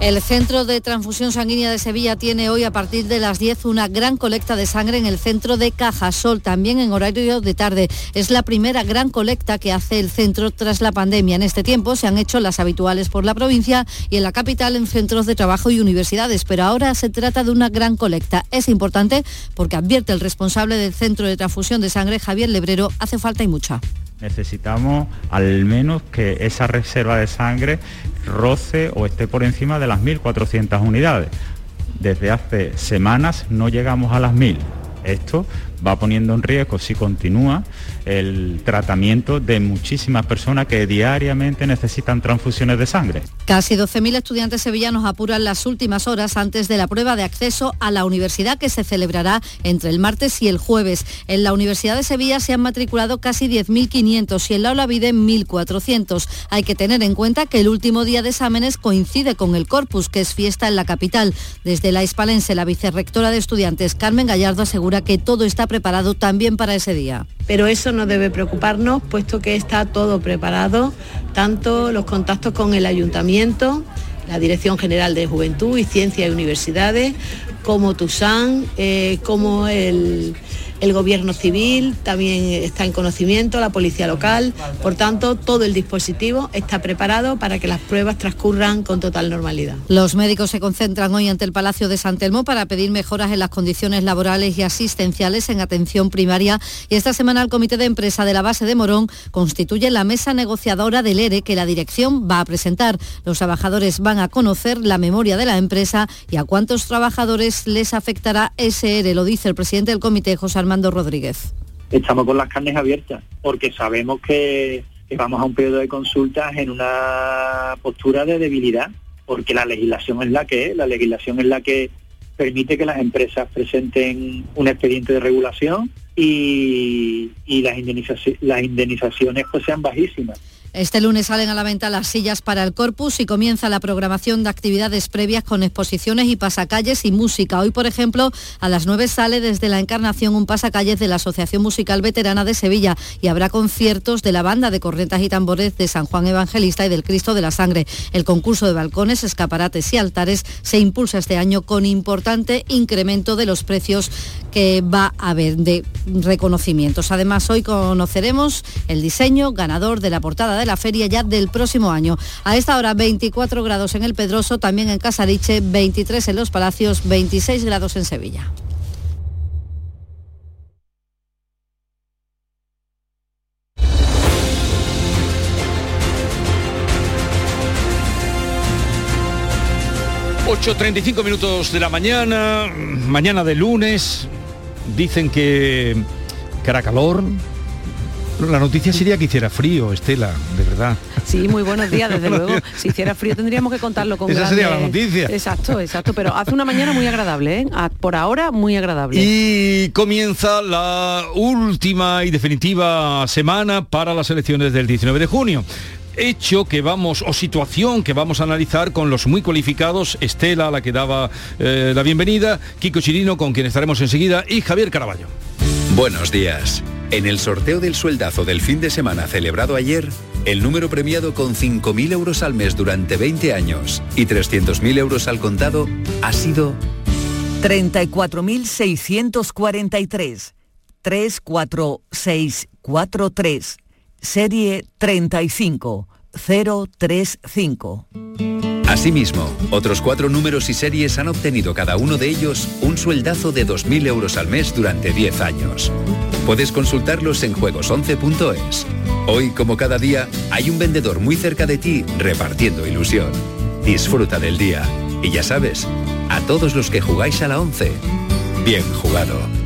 el Centro de Transfusión Sanguínea de Sevilla tiene hoy a partir de las 10 una gran colecta de sangre en el centro de Cajasol, también en horario de tarde. Es la primera gran colecta que hace el centro tras la pandemia. En este tiempo se han hecho las habituales por la provincia y en la capital en centros de trabajo y universidades, pero ahora se trata de una gran colecta. Es importante porque advierte el responsable del Centro de Transfusión de Sangre, Javier Lebrero, hace falta y mucha necesitamos al menos que esa reserva de sangre roce o esté por encima de las 1.400 unidades. Desde hace semanas no llegamos a las 1.000. Esto va poniendo en riesgo, si continúa, el tratamiento de muchísimas personas que diariamente necesitan transfusiones de sangre. Casi 12.000 estudiantes sevillanos apuran las últimas horas antes de la prueba de acceso a la universidad que se celebrará entre el martes y el jueves. En la Universidad de Sevilla se han matriculado casi 10.500 y en la Olavide 1.400. Hay que tener en cuenta que el último día de exámenes coincide con el Corpus, que es fiesta en la capital. Desde la Hispalense, la vicerrectora de estudiantes Carmen Gallardo asegura que todo está preparado también para ese día. Pero eso no debe preocuparnos, puesto que está todo preparado, tanto los contactos con el ayuntamiento, la Dirección General de Juventud y Ciencia y Universidades, como TUSAN, eh, como el, el gobierno civil también está en conocimiento, la policía local, por tanto todo el dispositivo está preparado para que las pruebas transcurran con total normalidad. Los médicos se concentran hoy ante el Palacio de San Telmo para pedir mejoras en las condiciones laborales y asistenciales en atención primaria y esta semana el Comité de Empresa de la base de Morón constituye la mesa negociadora del ERE que la dirección va a presentar. Los trabajadores van a conocer la memoria de la empresa y a cuántos trabajadores les afectará ese ERE, lo dice el presidente del comité, José Armando Rodríguez. Estamos con las carnes abiertas porque sabemos que, vamos a un periodo de consultas en una postura de debilidad porque la legislación es la que es, la legislación es la que permite que las empresas presenten un expediente de regulación y, las, indemnizaci- las indemnizaciones pues sean bajísimas. Este lunes salen a la venta las sillas para el corpus y comienza la programación de actividades previas con exposiciones y pasacalles y música. Hoy, por ejemplo, a las 9 sale desde la Encarnación un pasacalles de la Asociación Musical Veterana de Sevilla y habrá conciertos de la banda de cornetas y tambores de San Juan Evangelista y del Cristo de la Sangre. El concurso de balcones, escaparates y altares se impulsa este año con importante incremento de los precios que va a haber de reconocimientos. Además, hoy conoceremos el diseño ganador de la portada de la feria ya del próximo año. A esta hora 24 grados en el Pedroso, también en Casariche, 23 en Los Palacios, 26 grados en Sevilla. ...8.35 minutos de la mañana... ...mañana de lunes... ...dicen que... ...que hará calor... La noticia sería que hiciera frío, Estela, de verdad. Sí, muy buenos días, desde luego. Si hiciera frío tendríamos que contarlo con Esa sería la noticia. Exacto, exacto. Pero hace una mañana muy agradable, ¿eh? Por ahora, muy agradable. Y comienza la última y definitiva semana para las elecciones del 19 de junio. Hecho que vamos, o situación que vamos a analizar con los muy cualificados, Estela, a la que daba eh, la bienvenida, Kiko Chirino, con quien estaremos enseguida, y Javier Caraballo. Buenos días. En el sorteo del sueldazo del fin de semana celebrado ayer, el número premiado con 5.000 euros al mes durante 20 años y 300.000 euros al contado ha sido 34.643. 34643. Serie 35035. Asimismo, otros cuatro números y series han obtenido cada uno de ellos un sueldazo de 2.000 euros al mes durante 10 años. Puedes consultarlos en juegos11.es. Hoy, como cada día, hay un vendedor muy cerca de ti repartiendo ilusión. Disfruta del día. Y ya sabes, a todos los que jugáis a la 11, bien jugado.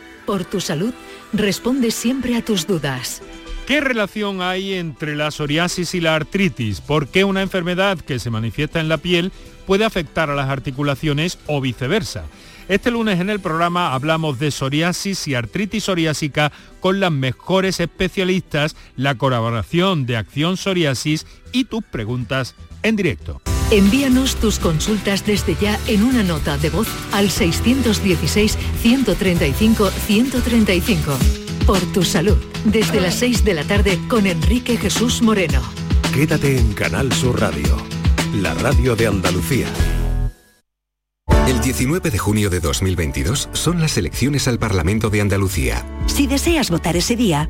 por tu salud, responde siempre a tus dudas. ¿Qué relación hay entre la psoriasis y la artritis? ¿Por qué una enfermedad que se manifiesta en la piel puede afectar a las articulaciones o viceversa? Este lunes en el programa hablamos de psoriasis y artritis psoriásica con las mejores especialistas, la colaboración de Acción Psoriasis y tus preguntas en directo. Envíanos tus consultas desde ya en una nota de voz al 616-135-135. Por tu salud, desde las 6 de la tarde con Enrique Jesús Moreno. Quédate en Canal Sur Radio, la radio de Andalucía. El 19 de junio de 2022 son las elecciones al Parlamento de Andalucía. Si deseas votar ese día,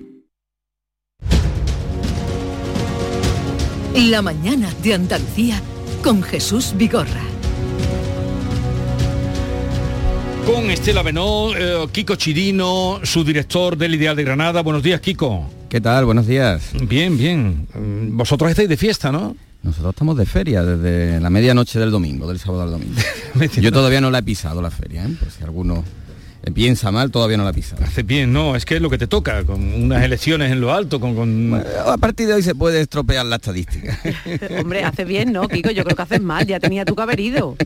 La mañana de Andalucía con Jesús Vigorra. Con Estela Benó, eh, Kiko Chirino, su director del Ideal de Granada. Buenos días, Kiko. ¿Qué tal? Buenos días. Bien, bien. Vosotros estáis de fiesta, ¿no? Nosotros estamos de feria desde la medianoche del domingo, del sábado al domingo. Yo todavía no la he pisado la feria, ¿eh? por si alguno piensa mal, todavía no la he pisado. Hace bien, no, es que es lo que te toca, con unas elecciones en lo alto, con... con... A partir de hoy se puede estropear la estadística. Hombre, hace bien, ¿no, Kiko? Yo creo que haces mal, ya tenía tú que haber ido.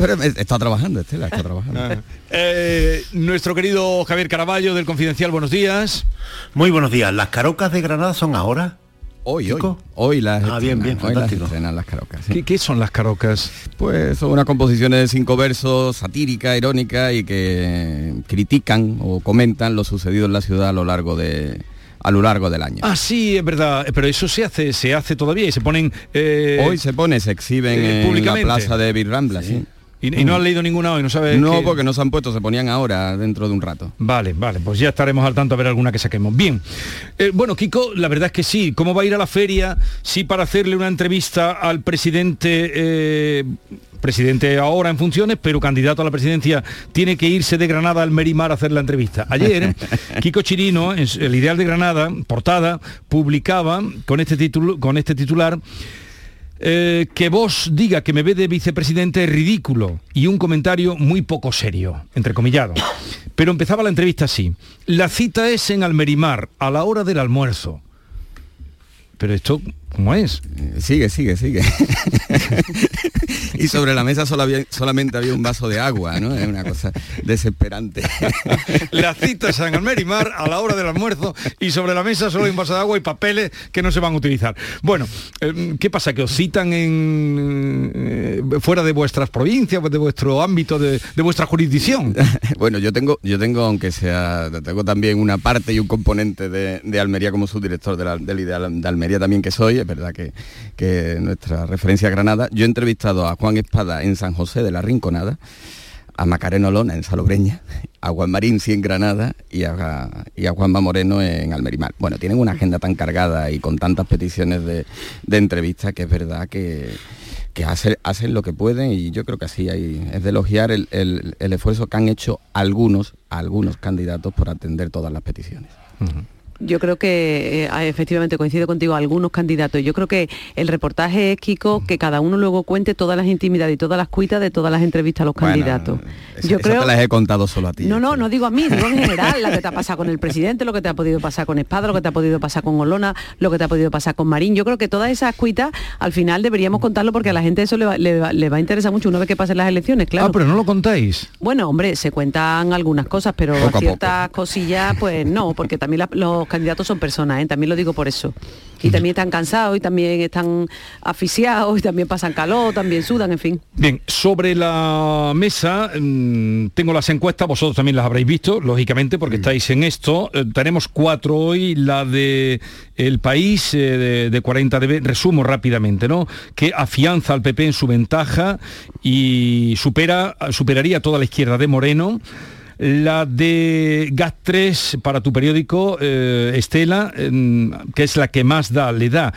Pero está trabajando, Estela, está trabajando. Ah. Eh, nuestro querido Javier Caraballo del Confidencial, buenos días. Muy buenos días. ¿Las carocas de Granada son ahora? Hoy, hoy. Hoy las Ah, bien, bien, hoy las fantástico. estrenan las carocas. sí. ¿Qué, qué son las carocas? Pues son unas composiciones de cinco versos, satírica, irónica y que critican o comentan lo sucedido en la ciudad a lo largo de a lo largo del año. Ah, sí, es verdad, pero eso se hace, se hace todavía y se ponen... eh, Hoy se pone, se exhiben eh, en la plaza de Virrambla, sí. Y, y no has leído ninguna hoy, no sabes... No, porque no se han puesto, se ponían ahora, dentro de un rato. Vale, vale, pues ya estaremos al tanto a ver alguna que saquemos. Bien, Eh, bueno, Kiko, la verdad es que sí. ¿Cómo va a ir a la feria? Sí, para hacerle una entrevista al presidente, eh, presidente ahora en funciones, pero candidato a la presidencia, tiene que irse de Granada al Merimar a hacer la entrevista. Ayer, Kiko Chirino, en el Ideal de Granada, portada, publicaba con este, título, con este titular eh, que vos diga que me ve de vicepresidente es ridículo y un comentario muy poco serio, entrecomillado. Pero empezaba la entrevista así. La cita es en Almerimar, a la hora del almuerzo. Pero esto, ¿cómo es? Sigue, sigue, sigue. y sobre la mesa solo había- solamente había un vaso de agua, ¿no? Es una cosa desesperante. La cita es en Almerimar, a la hora del almuerzo y sobre la mesa solo hay un vaso de agua y papeles que no se van a utilizar. Bueno, eh, ¿qué pasa? ¿Que os citan en eh, fuera de vuestras provincias, de vuestro ámbito, de, de vuestra jurisdicción? bueno, yo tengo, yo tengo, aunque sea, tengo también una parte y un componente de, de Almería como subdirector de la- del Ideal de Almería también que soy, es verdad que, que nuestra referencia a Granada. Yo he entrevistado a Juan Espada en San José de la Rinconada, a Macareno Lona en Salobreña, a Juan Marín sí en Granada y a, y a Juanma Moreno en Almerimar. Bueno, tienen una agenda tan cargada y con tantas peticiones de, de entrevistas que es verdad que, que hacen, hacen lo que pueden y yo creo que así hay, es de elogiar el, el- el esfuerzo que han hecho algunos, algunos candidatos por atender todas las peticiones. Yo creo que eh, efectivamente coincido contigo, algunos candidatos. Yo creo que el reportaje es, Kiko, que cada uno luego cuente todas las intimidades y todas las cuitas de todas las entrevistas a los Bueno, candidatos. Yo creo... te las he contado solo a ti. No, no, no digo a mí, digo en general, la que te ha pasado con el presidente, lo que te ha podido pasar con Espada, lo que te ha podido pasar con Olona, lo que te ha podido pasar con Marín. Yo creo que todas esas cuitas al final deberíamos contarlo porque a la gente eso le va, le va- le va a interesar mucho una vez que pasen las elecciones, claro. Ah, pero no lo contáis. Bueno, hombre, se cuentan algunas cosas, pero ciertas cosillas, pues no, porque también la- los candidatos son personas, ¿eh? también lo digo por eso. Y también están cansados, y también están asfixiados, y también pasan calor, también sudan, en fin. Bien, sobre la mesa mm, tengo las encuestas, vosotros también las habréis visto, lógicamente, porque estáis en esto. Eh, tenemos cuatro hoy, la de El País, eh, de, de 40 dB, resumo rápidamente, ¿no? Que afianza al PP en su ventaja y supera, superaría toda la izquierda de Moreno. La de GAT 3 para tu periódico, eh, Estela, que es la que más da, le da.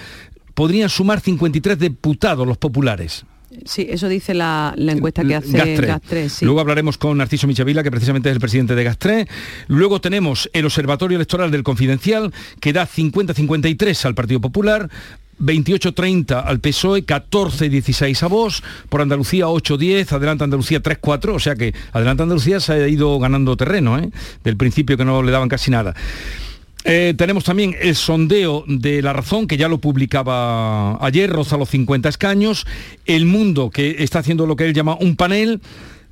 Podrían sumar 53 diputados los populares. Sí, eso dice la, la encuesta que hace Gastre. Gastre, sí. Luego hablaremos con Narciso Michavila, que precisamente es el presidente de Gastre. Luego tenemos el Observatorio Electoral del Confidencial, que da 50-53 al Partido Popular. 28-30 al PSOE, 14-16 a Vox, por Andalucía 8-10, Adelante Andalucía 3-4, o sea que Adelante Andalucía se ha ido ganando terreno, ¿eh? del principio que no le daban casi nada. Eh, tenemos también el sondeo de La Razón, que ya lo publicaba ayer, roza los 50 escaños, El Mundo, que está haciendo lo que él llama un panel,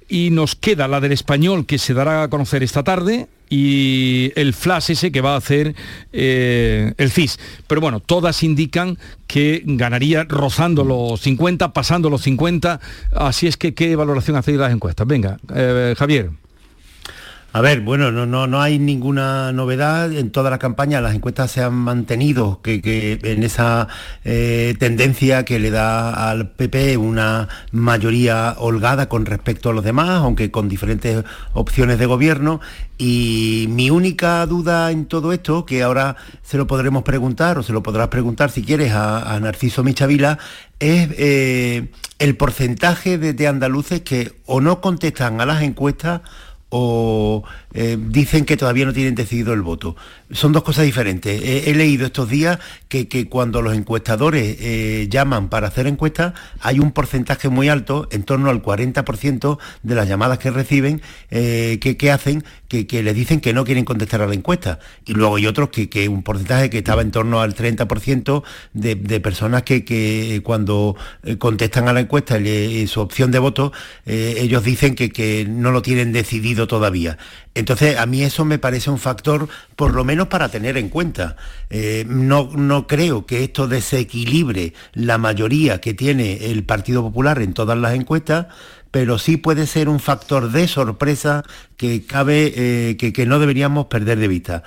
y nos queda la del español, que se dará a conocer esta tarde, y el flash ese que va a hacer eh, el CIS. Pero bueno, todas indican que ganaría rozando los 50, pasando los 50. Así es que, ¿qué valoración hacéis las encuestas? Venga, eh, Javier. A ver, bueno, no, no, no hay ninguna novedad. En toda la campaña las encuestas se han mantenido que, en esa eh, tendencia que le da al PP una mayoría holgada con respecto a los demás, aunque con diferentes opciones de gobierno. Y mi única duda en todo esto, que ahora se lo podremos preguntar o se lo podrás preguntar si quieres a, Narciso Michavila, es eh, el porcentaje de andaluces que o no contestan a las encuestas o eh, dicen que todavía no tienen decidido el voto. Son dos cosas diferentes. He, leído estos días que, cuando los encuestadores eh, llaman para hacer encuestas, hay un porcentaje muy alto, en torno al 40% de las llamadas que reciben, eh, que, hacen que, que, les dicen que no quieren contestar a la encuesta. Y luego hay otros que, un porcentaje que estaba en torno al 30% de, de, personas que, cuando contestan a la encuesta su opción de voto, ellos dicen que no lo tienen decidido todavía. Entonces, a mí eso me parece un factor, por lo menos para tener en cuenta. Eh, no, no creo que esto desequilibre la mayoría que tiene el Partido Popular en todas las encuestas, pero sí puede ser un factor de sorpresa que cabe, eh, que, no deberíamos perder de vista.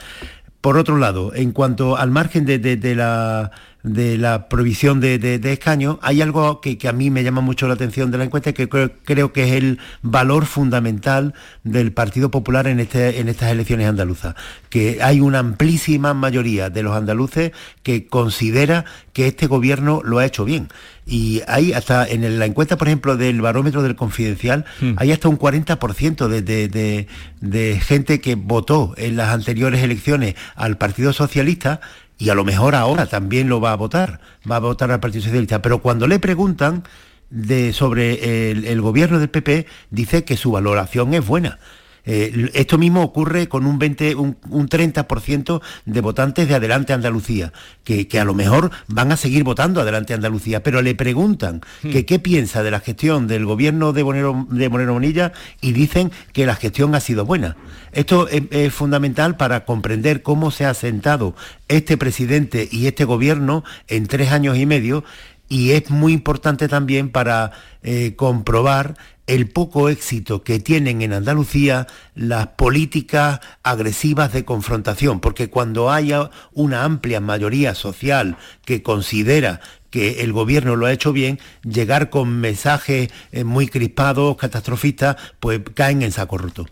Por otro lado, en cuanto al margen de la de la provisión de, de, escaños, hay algo que, a mí me llama mucho la atención de la encuesta, que creo, que es el valor fundamental del Partido Popular en, este, en estas elecciones andaluzas, que hay una amplísima mayoría de los andaluces que considera que este gobierno lo ha hecho bien. Y hay hasta en la encuesta, por ejemplo, del barómetro del confidencial, hmm. hay hasta un 40% de, de, de gente que votó en las anteriores elecciones al Partido Socialista y a lo mejor ahora también lo va a votar, va a votar al Partido Socialista, pero cuando le preguntan de, sobre el, gobierno del PP, dice que su valoración es buena. Eh, esto mismo ocurre con un, 20, un, 30% de votantes de Adelante Andalucía, que, a lo mejor van a seguir votando Adelante Andalucía, pero le preguntan hmm. que qué piensa de la gestión del gobierno de de Moreno Monilla y dicen que la gestión ha sido buena. Esto es, fundamental para comprender cómo se ha sentado este presidente y este gobierno en tres años y medio y es muy importante también para eh, comprobar el poco éxito que tienen en Andalucía las políticas agresivas de confrontación, porque cuando haya una amplia mayoría social que considera que el gobierno lo ha hecho bien, llegar con mensajes eh, muy crispados, catastrofistas, pues caen en saco roto.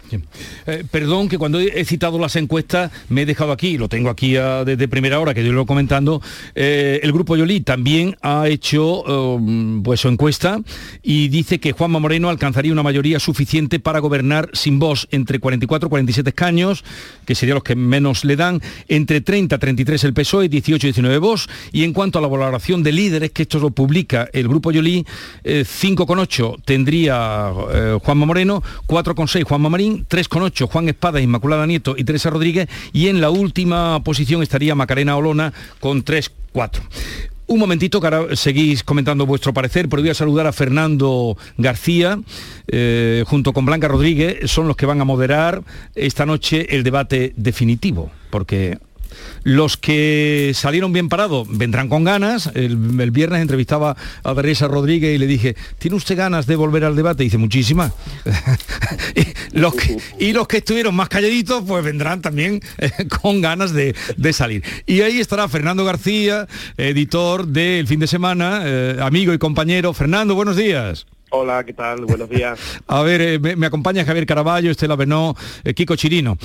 Eh, perdón que cuando he citado las encuestas me he dejado aquí, lo tengo aquí desde primera hora que yo lo comentando, eh, el grupo Yoli también ha hecho um, pues su encuesta y dice que Juanma Moreno alcanzaría una mayoría suficiente para gobernar sin voz entre 44 y 47 escaños, que serían los que menos le dan, entre 30 33 el PSOE, 18 y 19 voz, y en cuanto a la valoración de líder es que esto lo publica el Grupo Yolí, 5,8 eh, tendría eh, Juanma Moreno, 4,6 Juanma Marín, 3,8 Juan Espada, Inmaculada Nieto y Teresa Rodríguez, y en la última posición estaría Macarena Olona con 3,4. Un momentito, que ahora seguís comentando vuestro parecer, pero voy a saludar a Fernando García, eh, junto con Blanca Rodríguez, son los que van a moderar esta noche el debate definitivo, porque los que salieron bien parados vendrán con ganas. El, viernes entrevistaba a Teresa Rodríguez y le dije, ¿tiene usted ganas de volver al debate? Dice, muchísimas. y, los que, y los que estuvieron más calladitos, pues vendrán también eh, con ganas de, salir. Y ahí estará Fernando García, editor del fin de semana, eh, amigo y compañero. Fernando, buenos días. Hola, ¿qué tal? Buenos días. a ver, eh, me, acompaña Javier Caraballo, Estela Benó, eh, Kiko Chirino.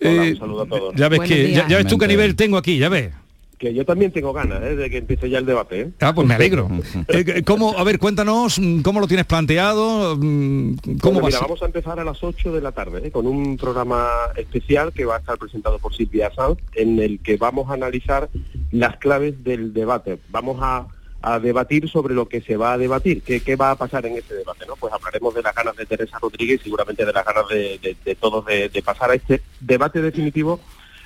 Hola, un eh, saludo a todos. Ya ves que, ya, ves tú qué nivel tengo aquí, ya ves que yo también tengo ganas de que empiece ya el debate. Ah, pues me alegro. ¿cómo, a ver, cuéntanos, mm, ¿cómo lo tienes planteado? Mm, ¿Cómo mira, vamos a empezar a las 8 de la tarde con un programa especial que va a estar presentado por Silvia Sanz, en el que vamos a analizar las claves del debate. Vamos a a debatir sobre lo que se va a debatir, qué, qué va a pasar en ese debate, ¿no? Pues hablaremos de las ganas de Teresa Rodríguez y seguramente de las ganas de, todos de, pasar a este debate definitivo,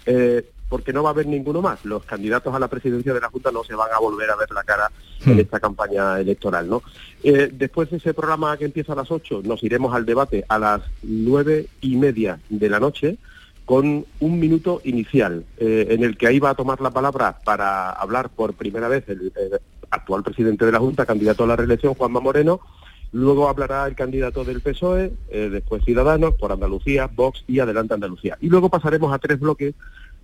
eh, porque no va a haber ninguno más. Los candidatos a la presidencia de la Junta no se van a volver a ver la cara en hmm. esta campaña electoral, ¿no? Eh, después de ese programa que empieza a las 8, nos iremos al debate a las nueve y media de la noche, con un minuto inicial eh, en el que ahí va a tomar la palabra para hablar por primera vez el, el actual presidente de la Junta, candidato a la reelección, Juanma Moreno, Luego hablará el candidato del PSOE, eh, después Ciudadanos, por Andalucía, Vox y Adelante Andalucía. Y luego pasaremos a tres bloques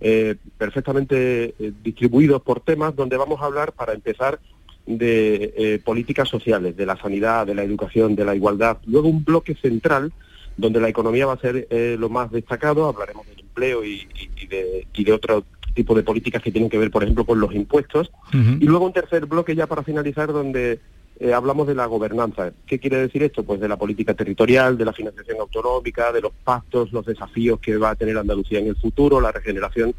eh, perfectamente eh, distribuidos por temas donde vamos a hablar para empezar de políticas sociales, de la sanidad, de la educación, de la igualdad. Luego un bloque central donde la economía va a ser lo más destacado, hablaremos del empleo y, de, y de tipo de políticas que tienen que ver, por ejemplo, con los impuestos. Y luego un tercer bloque ya para finalizar donde eh, hablamos de la gobernanza. ¿Qué quiere decir esto? Pues de la política territorial, de la financiación autonómica, de los pactos, los desafíos que va a tener Andalucía en el futuro, la regeneración.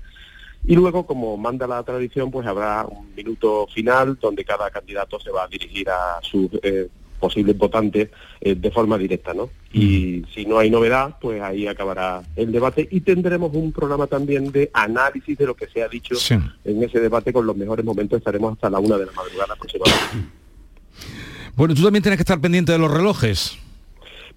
Y luego, como manda la tradición, pues habrá un minuto final donde cada candidato se va a dirigir a sus eh, posibles votantes eh, de forma directa, ¿no? Y si no hay novedad, pues ahí acabará el debate y tendremos un programa también de análisis de lo que se ha dicho Sí. en ese debate con los mejores momentos. Estaremos hasta la una de la madrugada aproximadamente. Bueno, tú también tienes que estar pendiente de los relojes.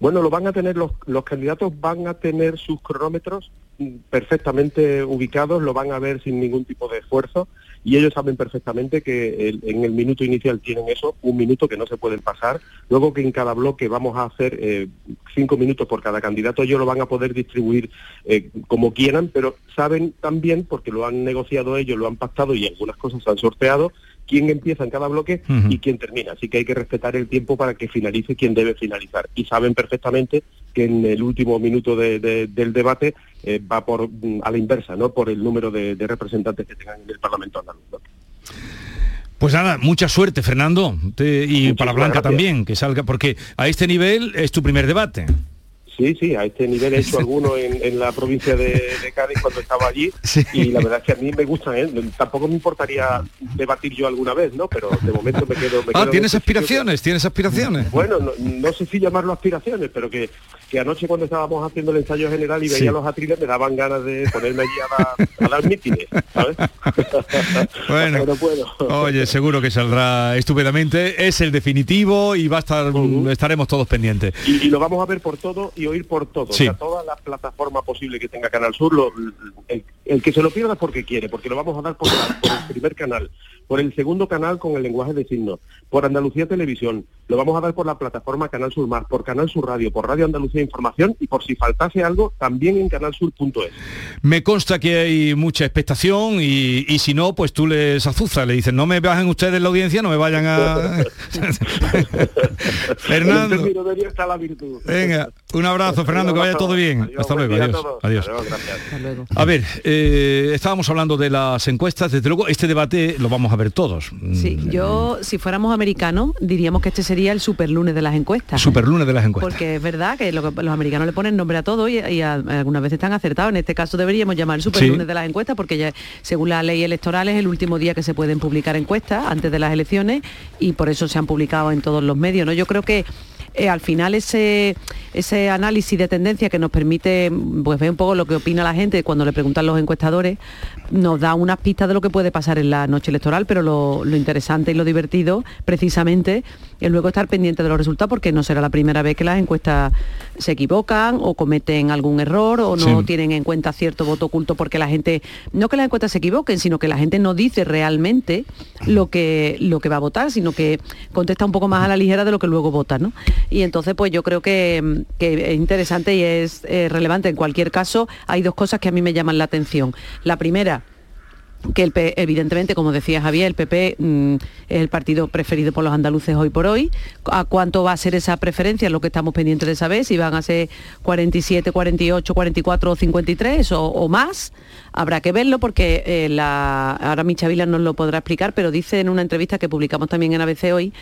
Bueno, lo van a tener los, los candidatos van a tener sus cronómetros mm, perfectamente ubicados, lo van a ver sin ningún tipo de esfuerzo y ellos saben perfectamente que en el minuto inicial tienen eso, un minuto que no se pueden pasar, luego que en cada bloque vamos a hacer eh, cinco minutos por cada candidato, ellos lo van a poder distribuir eh, como quieran, pero saben también, porque lo han negociado ellos, lo han pactado y algunas cosas se han sorteado, quién empieza en cada bloque y quién termina. Así que hay que respetar el tiempo para que finalice quien debe finalizar. Y saben perfectamente que en el último minuto de- de- del debate eh, va por mm, a la inversa, ¿no? Por el número de, de representantes que tengan en el Parlamento andaluz. ¿no? Pues nada, mucha suerte, Fernando. Te- y para Blanca gracias. también, que salga, porque a este nivel es tu primer debate. Sí, sí, a este nivel he hecho alguno en, en la provincia de, de Cádiz cuando estaba allí y la verdad es que a mí me gustan, ¿eh? Tampoco me importaría debatir yo alguna vez, ¿no? Pero de momento me quedo... Me Ah, quedo ¿tienes que- aspiraciones? ¿Tienes aspiraciones? Bueno, no, no sé si llamarlo aspiraciones, pero que, que anoche cuando estábamos haciendo el ensayo general y Sí. veía los atriles me daban ganas de ponerme allí a dar, a dar mítines, ¿sabes? Bueno, Pero puedo. oye, seguro que saldrá estupendamente. Es el definitivo y va a estar, estaremos todos pendientes. Y, y lo vamos a ver por todo y oír por todo. Sí. O sea, todas las plataformas posibles que tenga Canal Sur, lo- el, el que se lo pierda es porque quiere, porque lo vamos a dar por, el primer canal, por el segundo canal con el lenguaje de signos, por Andalucía Televisión, lo vamos a dar por la plataforma Canal Sur Más, por Canal Sur Radio, por Radio Andalucía Información y por si faltase algo, también en canalsur.es. Me consta que hay mucha expectación y, y si no, pues tú les azuzas, le dices, no me bajen ustedes la audiencia, no me vayan a... Fernando. En el término medio está la virtud. Venga, un abrazo, Fernando, que vaya todo bien. Hasta luego, adiós. adiós. A ver, eh, estábamos hablando de las encuestas, desde luego este debate lo vamos a ver todos. Sí, Mm, yo, si fuéramos americanos, diríamos que este sería el superlunes de las encuestas. Superlunes de las encuestas. Porque es verdad que, lo que los americanos le ponen nombre a todo y, y a- algunas veces están acertados. En este caso deberíamos llamar el superlunes Sí. de las encuestas porque ya, según la ley electoral es el último día que se pueden publicar encuestas antes de las elecciones y por eso se han publicado en todos los medios. ¿no? Yo creo que eh, al final ese, ese análisis de tendencia que nos permite pues, ver un poco lo que opina la gente cuando le preguntan los encuestadores, nos da unas pistas de lo que puede pasar en la noche electoral, pero lo, lo interesante y lo divertido precisamente es luego estar pendiente de los resultados porque no será la primera vez que las encuestas se equivocan o cometen algún error o no Sí. tienen en cuenta cierto voto oculto porque la gente, no que las encuestas se equivoquen, sino que la gente no dice realmente lo que, lo que va a votar, sino que contesta un poco más a la ligera de lo que luego vota, ¿no? Y entonces, pues yo creo que, que es interesante y es eh, relevante. En cualquier caso, hay dos cosas que a mí me llaman la atención. La primera, que el evidentemente, como decía Javier, el PP mm, es el partido preferido por los andaluces hoy por hoy. ¿A cuánto va a ser esa preferencia? Lo que estamos pendientes de saber, si van a ser 47, 48, 44 o 53 o, más. Habrá que verlo porque eh, la, ahora Micha Vila nos lo podrá explicar, pero dice en una entrevista que publicamos también en ABC hoy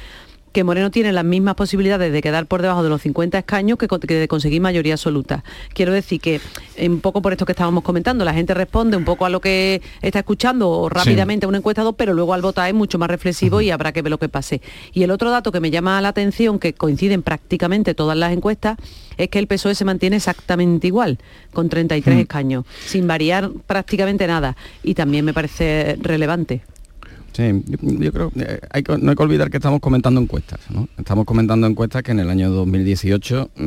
que Moreno tiene las mismas posibilidades de quedar por debajo de los 50 escaños que, de conseguir mayoría absoluta. Quiero decir que, eh, un poco por esto que estábamos comentando, la gente responde un poco a lo que está escuchando o rápidamente a un encuestador, pero luego al votar es mucho más reflexivo y habrá que ver lo que pase. Y el otro dato que me llama la atención, que coinciden prácticamente todas las encuestas, es que el PSOE se mantiene exactamente igual, con 33 escaños, sin variar prácticamente nada. Y también me parece relevante. Sí, yo, yo creo que hay no hay que olvidar que estamos comentando encuestas, ¿no? Estamos comentando encuestas que en el año 2018 mm,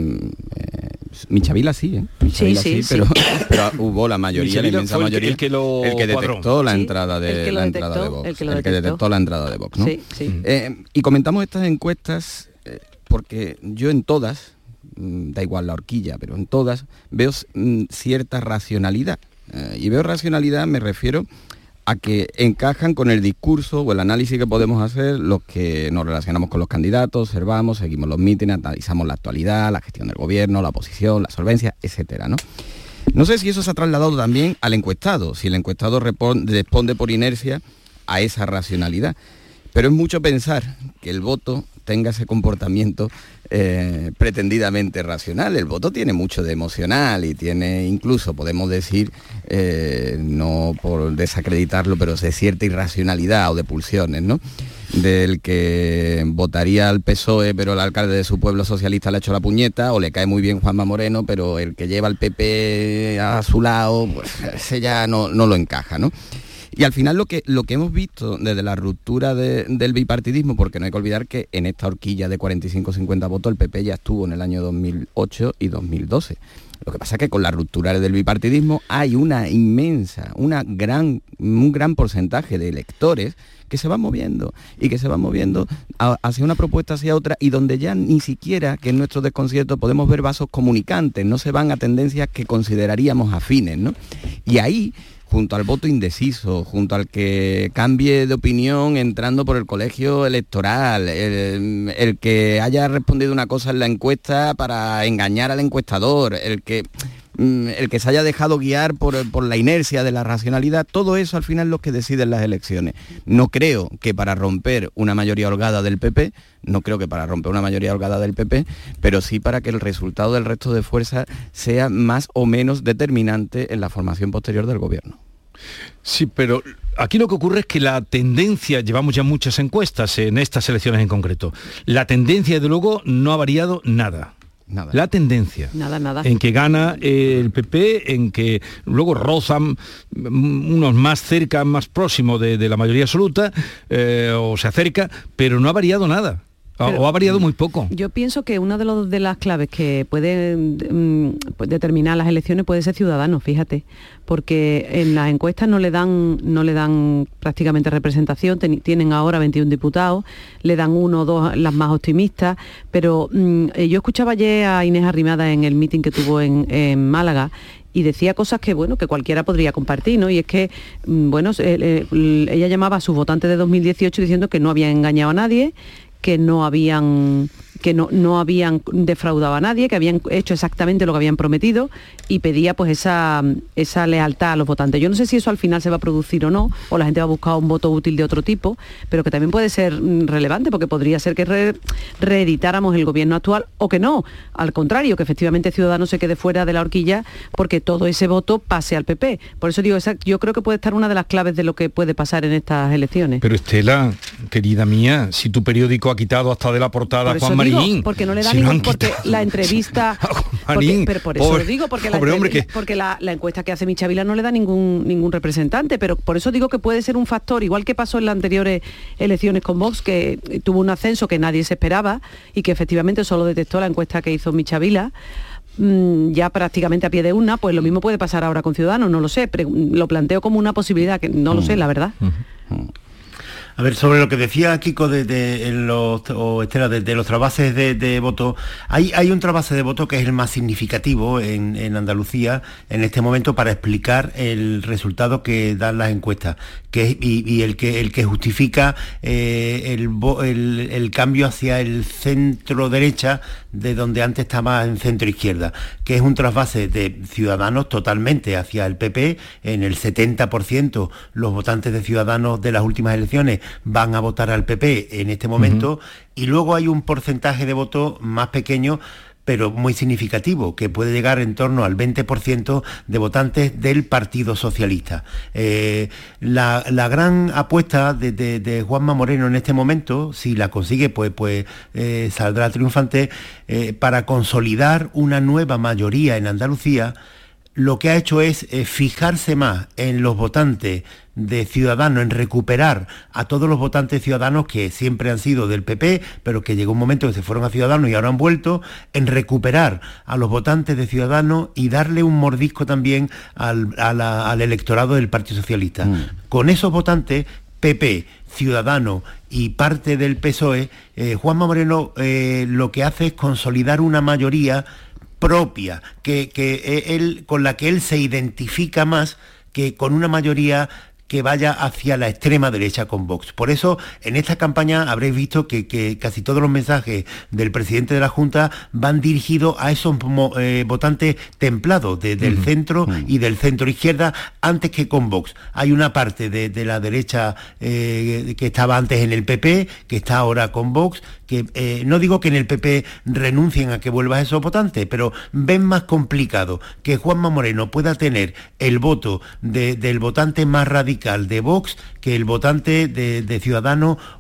eh, Michavila sí, ¿eh? Michavila sí, pero, pero hubo la mayoría, la inmensa fue el que- mayoría, el que lo detectó la Sí, entrada de lo la entrada de Vox, el que lo el que detectó. detectó la entrada de Vox, ¿no? Sí, sí. Eh, y comentamos estas encuestas eh, porque yo en todas, mm, da igual la horquilla, pero en todas veo mm, cierta racionalidad. Eh, y veo racionalidad, me refiero a que encajan con el discurso o el análisis que podemos hacer los que nos relacionamos con los candidatos, observamos, seguimos los mítines, analizamos la actualidad, la gestión del gobierno, la oposición, la solvencia, etcétera, ¿no? No sé si eso se ha trasladado también al encuestado, si el encuestado responde por inercia a esa racionalidad. Pero es mucho pensar que el voto tenga ese comportamiento eh, pretendidamente racional. El voto tiene mucho de emocional y tiene incluso, podemos decir, eh, no por desacreditarlo, pero de cierta irracionalidad o de pulsiones, ¿no? Del que votaría al PSOE, pero el alcalde de su pueblo socialista le ha hecho la puñeta, o le cae muy bien Juanma Moreno, pero el que lleva al PP a su lado, pues ese ya no, no lo encaja, ¿no? Y al final lo que, lo que hemos visto desde la ruptura de- del bipartidismo, porque no hay que olvidar que en esta horquilla de 45-50 votos el PP ya estuvo en el año 2008 y 2012. Lo que pasa es que con la ruptura del bipartidismo hay una inmensa, una gran, un gran porcentaje de electores que se van moviendo y que se van moviendo hacia una propuesta hacia otra y donde ya ni siquiera que en nuestro desconcierto podemos ver vasos comunicantes, no se van a tendencias que consideraríamos afines, ¿no? Y ahí junto al voto indeciso, junto al que cambie de opinión entrando por el colegio electoral, el, que haya respondido una cosa en la encuesta para engañar al encuestador, el que el que se haya dejado guiar por, por la inercia de la racionalidad, todo eso al final es lo que deciden las elecciones. No creo que para romper una mayoría holgada del PP, no creo que para romper una mayoría holgada del PP, pero sí para que el resultado del resto de fuerzas sea más o menos determinante en la formación posterior del gobierno. Sí, pero aquí lo que ocurre es que la tendencia, llevamos ya muchas encuestas en estas elecciones en concreto, la tendencia, de luego, no ha variado nada. Nada. La tendencia. Nada, nada. En que gana el PP, en que luego rozan mm, unos más cerca, más próximos de, de la mayoría absoluta, eh, o se acerca, pero no ha variado nada. Pero- o ha variado muy poco. Yo pienso que una de, los- de las claves que puede mm, pues, determinar las elecciones puede ser Ciudadanos, fíjate, porque en las encuestas no le dan, no le dan prácticamente representación, ten- tienen ahora 21 diputados, le dan uno o dos las más optimistas, pero mm, eh, yo escuchaba ayer a Inés Arrimada en el meeting que tuvo en, en Málaga y decía cosas que bueno que cualquiera podría compartir no y es que mm, bueno eh, ella llamaba a sus votantes de 2018 diciendo que no habían engañado a nadie que no habían que no, no habían defraudado a nadie, que habían hecho exactamente lo que habían prometido y pedía pues esa, esa lealtad a los votantes. Yo no sé si eso al final se va a producir o no, o la gente va a buscar un voto útil de otro tipo, pero que también puede ser mm, relevante porque podría ser que re- reeditáramos el gobierno actual o que no, al contrario, que efectivamente Ciudadanos se quede fuera de la horquilla porque todo ese voto pase al PP. Por eso digo, esa- yo creo que puede estar una de las claves de lo que puede pasar en estas elecciones. Pero Estela, querida mía, si tu periódico ha quitado hasta de la portada Juan digo, Marín. porque no le da ningún porque la entrevista porque, pero por eso pobre- lo digo porque la, pobre hombre entrev- que- porque la, la encuesta que hace Michavila no le da ningún ningún representante pero por eso digo que puede ser un factor igual que pasó en las anteriores elecciones con Vox que tuvo un ascenso que nadie se esperaba y que efectivamente solo detectó la encuesta que hizo Michavila mm, ya prácticamente a pie de una, pues lo mismo puede pasar ahora con Ciudadanos, no lo sé, pre- lo planteo como una posibilidad, que no lo sé, la verdad. A ver, sobre lo que decía Kiko de, los, o Estela, de, los trabases de, voto, hay, hay un trabase de voto que es el más significativo en, en Andalucía en este momento para explicar el resultado que dan las encuestas que y, el, que, el que justifica eh, el- el cambio hacia el centro derecha de donde antes estaba en centro izquierda, que es un trasvase de ciudadanos totalmente hacia el PP, en el 70% los votantes de ciudadanos de las últimas elecciones van a votar al PP en este momento, y luego hay un porcentaje de voto más pequeño pero muy significativo, que puede llegar en torno al 20% de votantes del Partido Socialista. Eh, la, la gran apuesta de, de- Juanma Moreno en este momento, si la consigue, pues, pues eh, saldrá triunfante, eh, para consolidar una nueva mayoría en Andalucía, lo que ha hecho es fijarse más en los votantes de Ciudadanos, en recuperar a todos los votantes ciudadanos que siempre han sido del PP, pero que llegó un momento que se fueron a Ciudadanos y ahora han vuelto, en recuperar a los votantes de Ciudadanos y darle un mordisco también al, electorado del Partido Socialista. Mm. Con esos votantes, PP, Ciudadano y parte del PSOE, eh, Juanma Moreno eh, lo que hace es consolidar una mayoría propia, que, que él, con la que él se identifica más que con una mayoría que vaya hacia la extrema derecha con Vox. Por eso, en esta campaña habréis visto que, casi todos los mensajes del presidente de la Junta van dirigidos a esos eh, votantes templados del centro y del centro izquierda antes que con Vox. Hay una parte de, la derecha eh, que estaba antes en el PP, que está ahora con Vox, que eh, no digo que en el PP renuncien a que vuelva a esos votantes, pero ven más complicado que Juanma Moreno pueda tener el voto del votante más radical de Vox que el votante de, de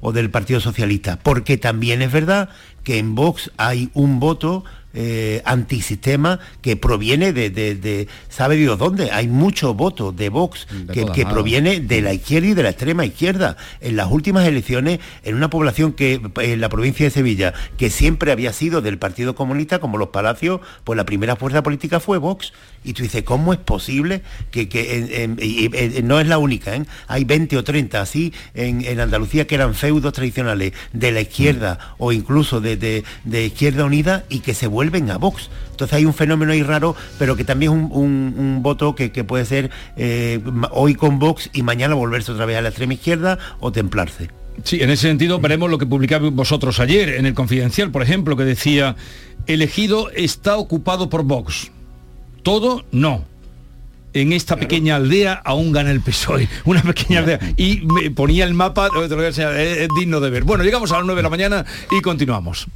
o del Partido Socialista. Porque también es verdad que en Vox hay un voto eh, antisistema que proviene de, sabe Dios dónde. Hay mucho voto de Vox que, proviene de la izquierda y de la extrema izquierda. En las últimas elecciones, en una población que en la provincia de Sevilla, que siempre había sido del Partido Comunista, como los Palacios, pues la primera fuerza política fue Vox. Y tú dices, ¿cómo es posible que, no es la única? ¿eh? Hay 20 o 30 así en, Andalucía que eran feudos tradicionales de la izquierda mm. o incluso de, Izquierda Unida y que se vuelven a Vox. Entonces hay un fenómeno ahí raro, pero que también es un, voto que, puede ser eh, hoy con Vox y mañana volverse otra vez a la extrema izquierda o templarse. Sí, en ese sentido veremos lo que publicaba vosotros ayer en el Confidencial, por ejemplo, que decía, elegido está ocupado por Vox. Todo no en esta pequeña aldea aún gana el PSOE, una pequeña aldea. Y me ponía el mapa, es, es digno de ver. Bueno, llegamos a las 9 de la mañana y continuamos.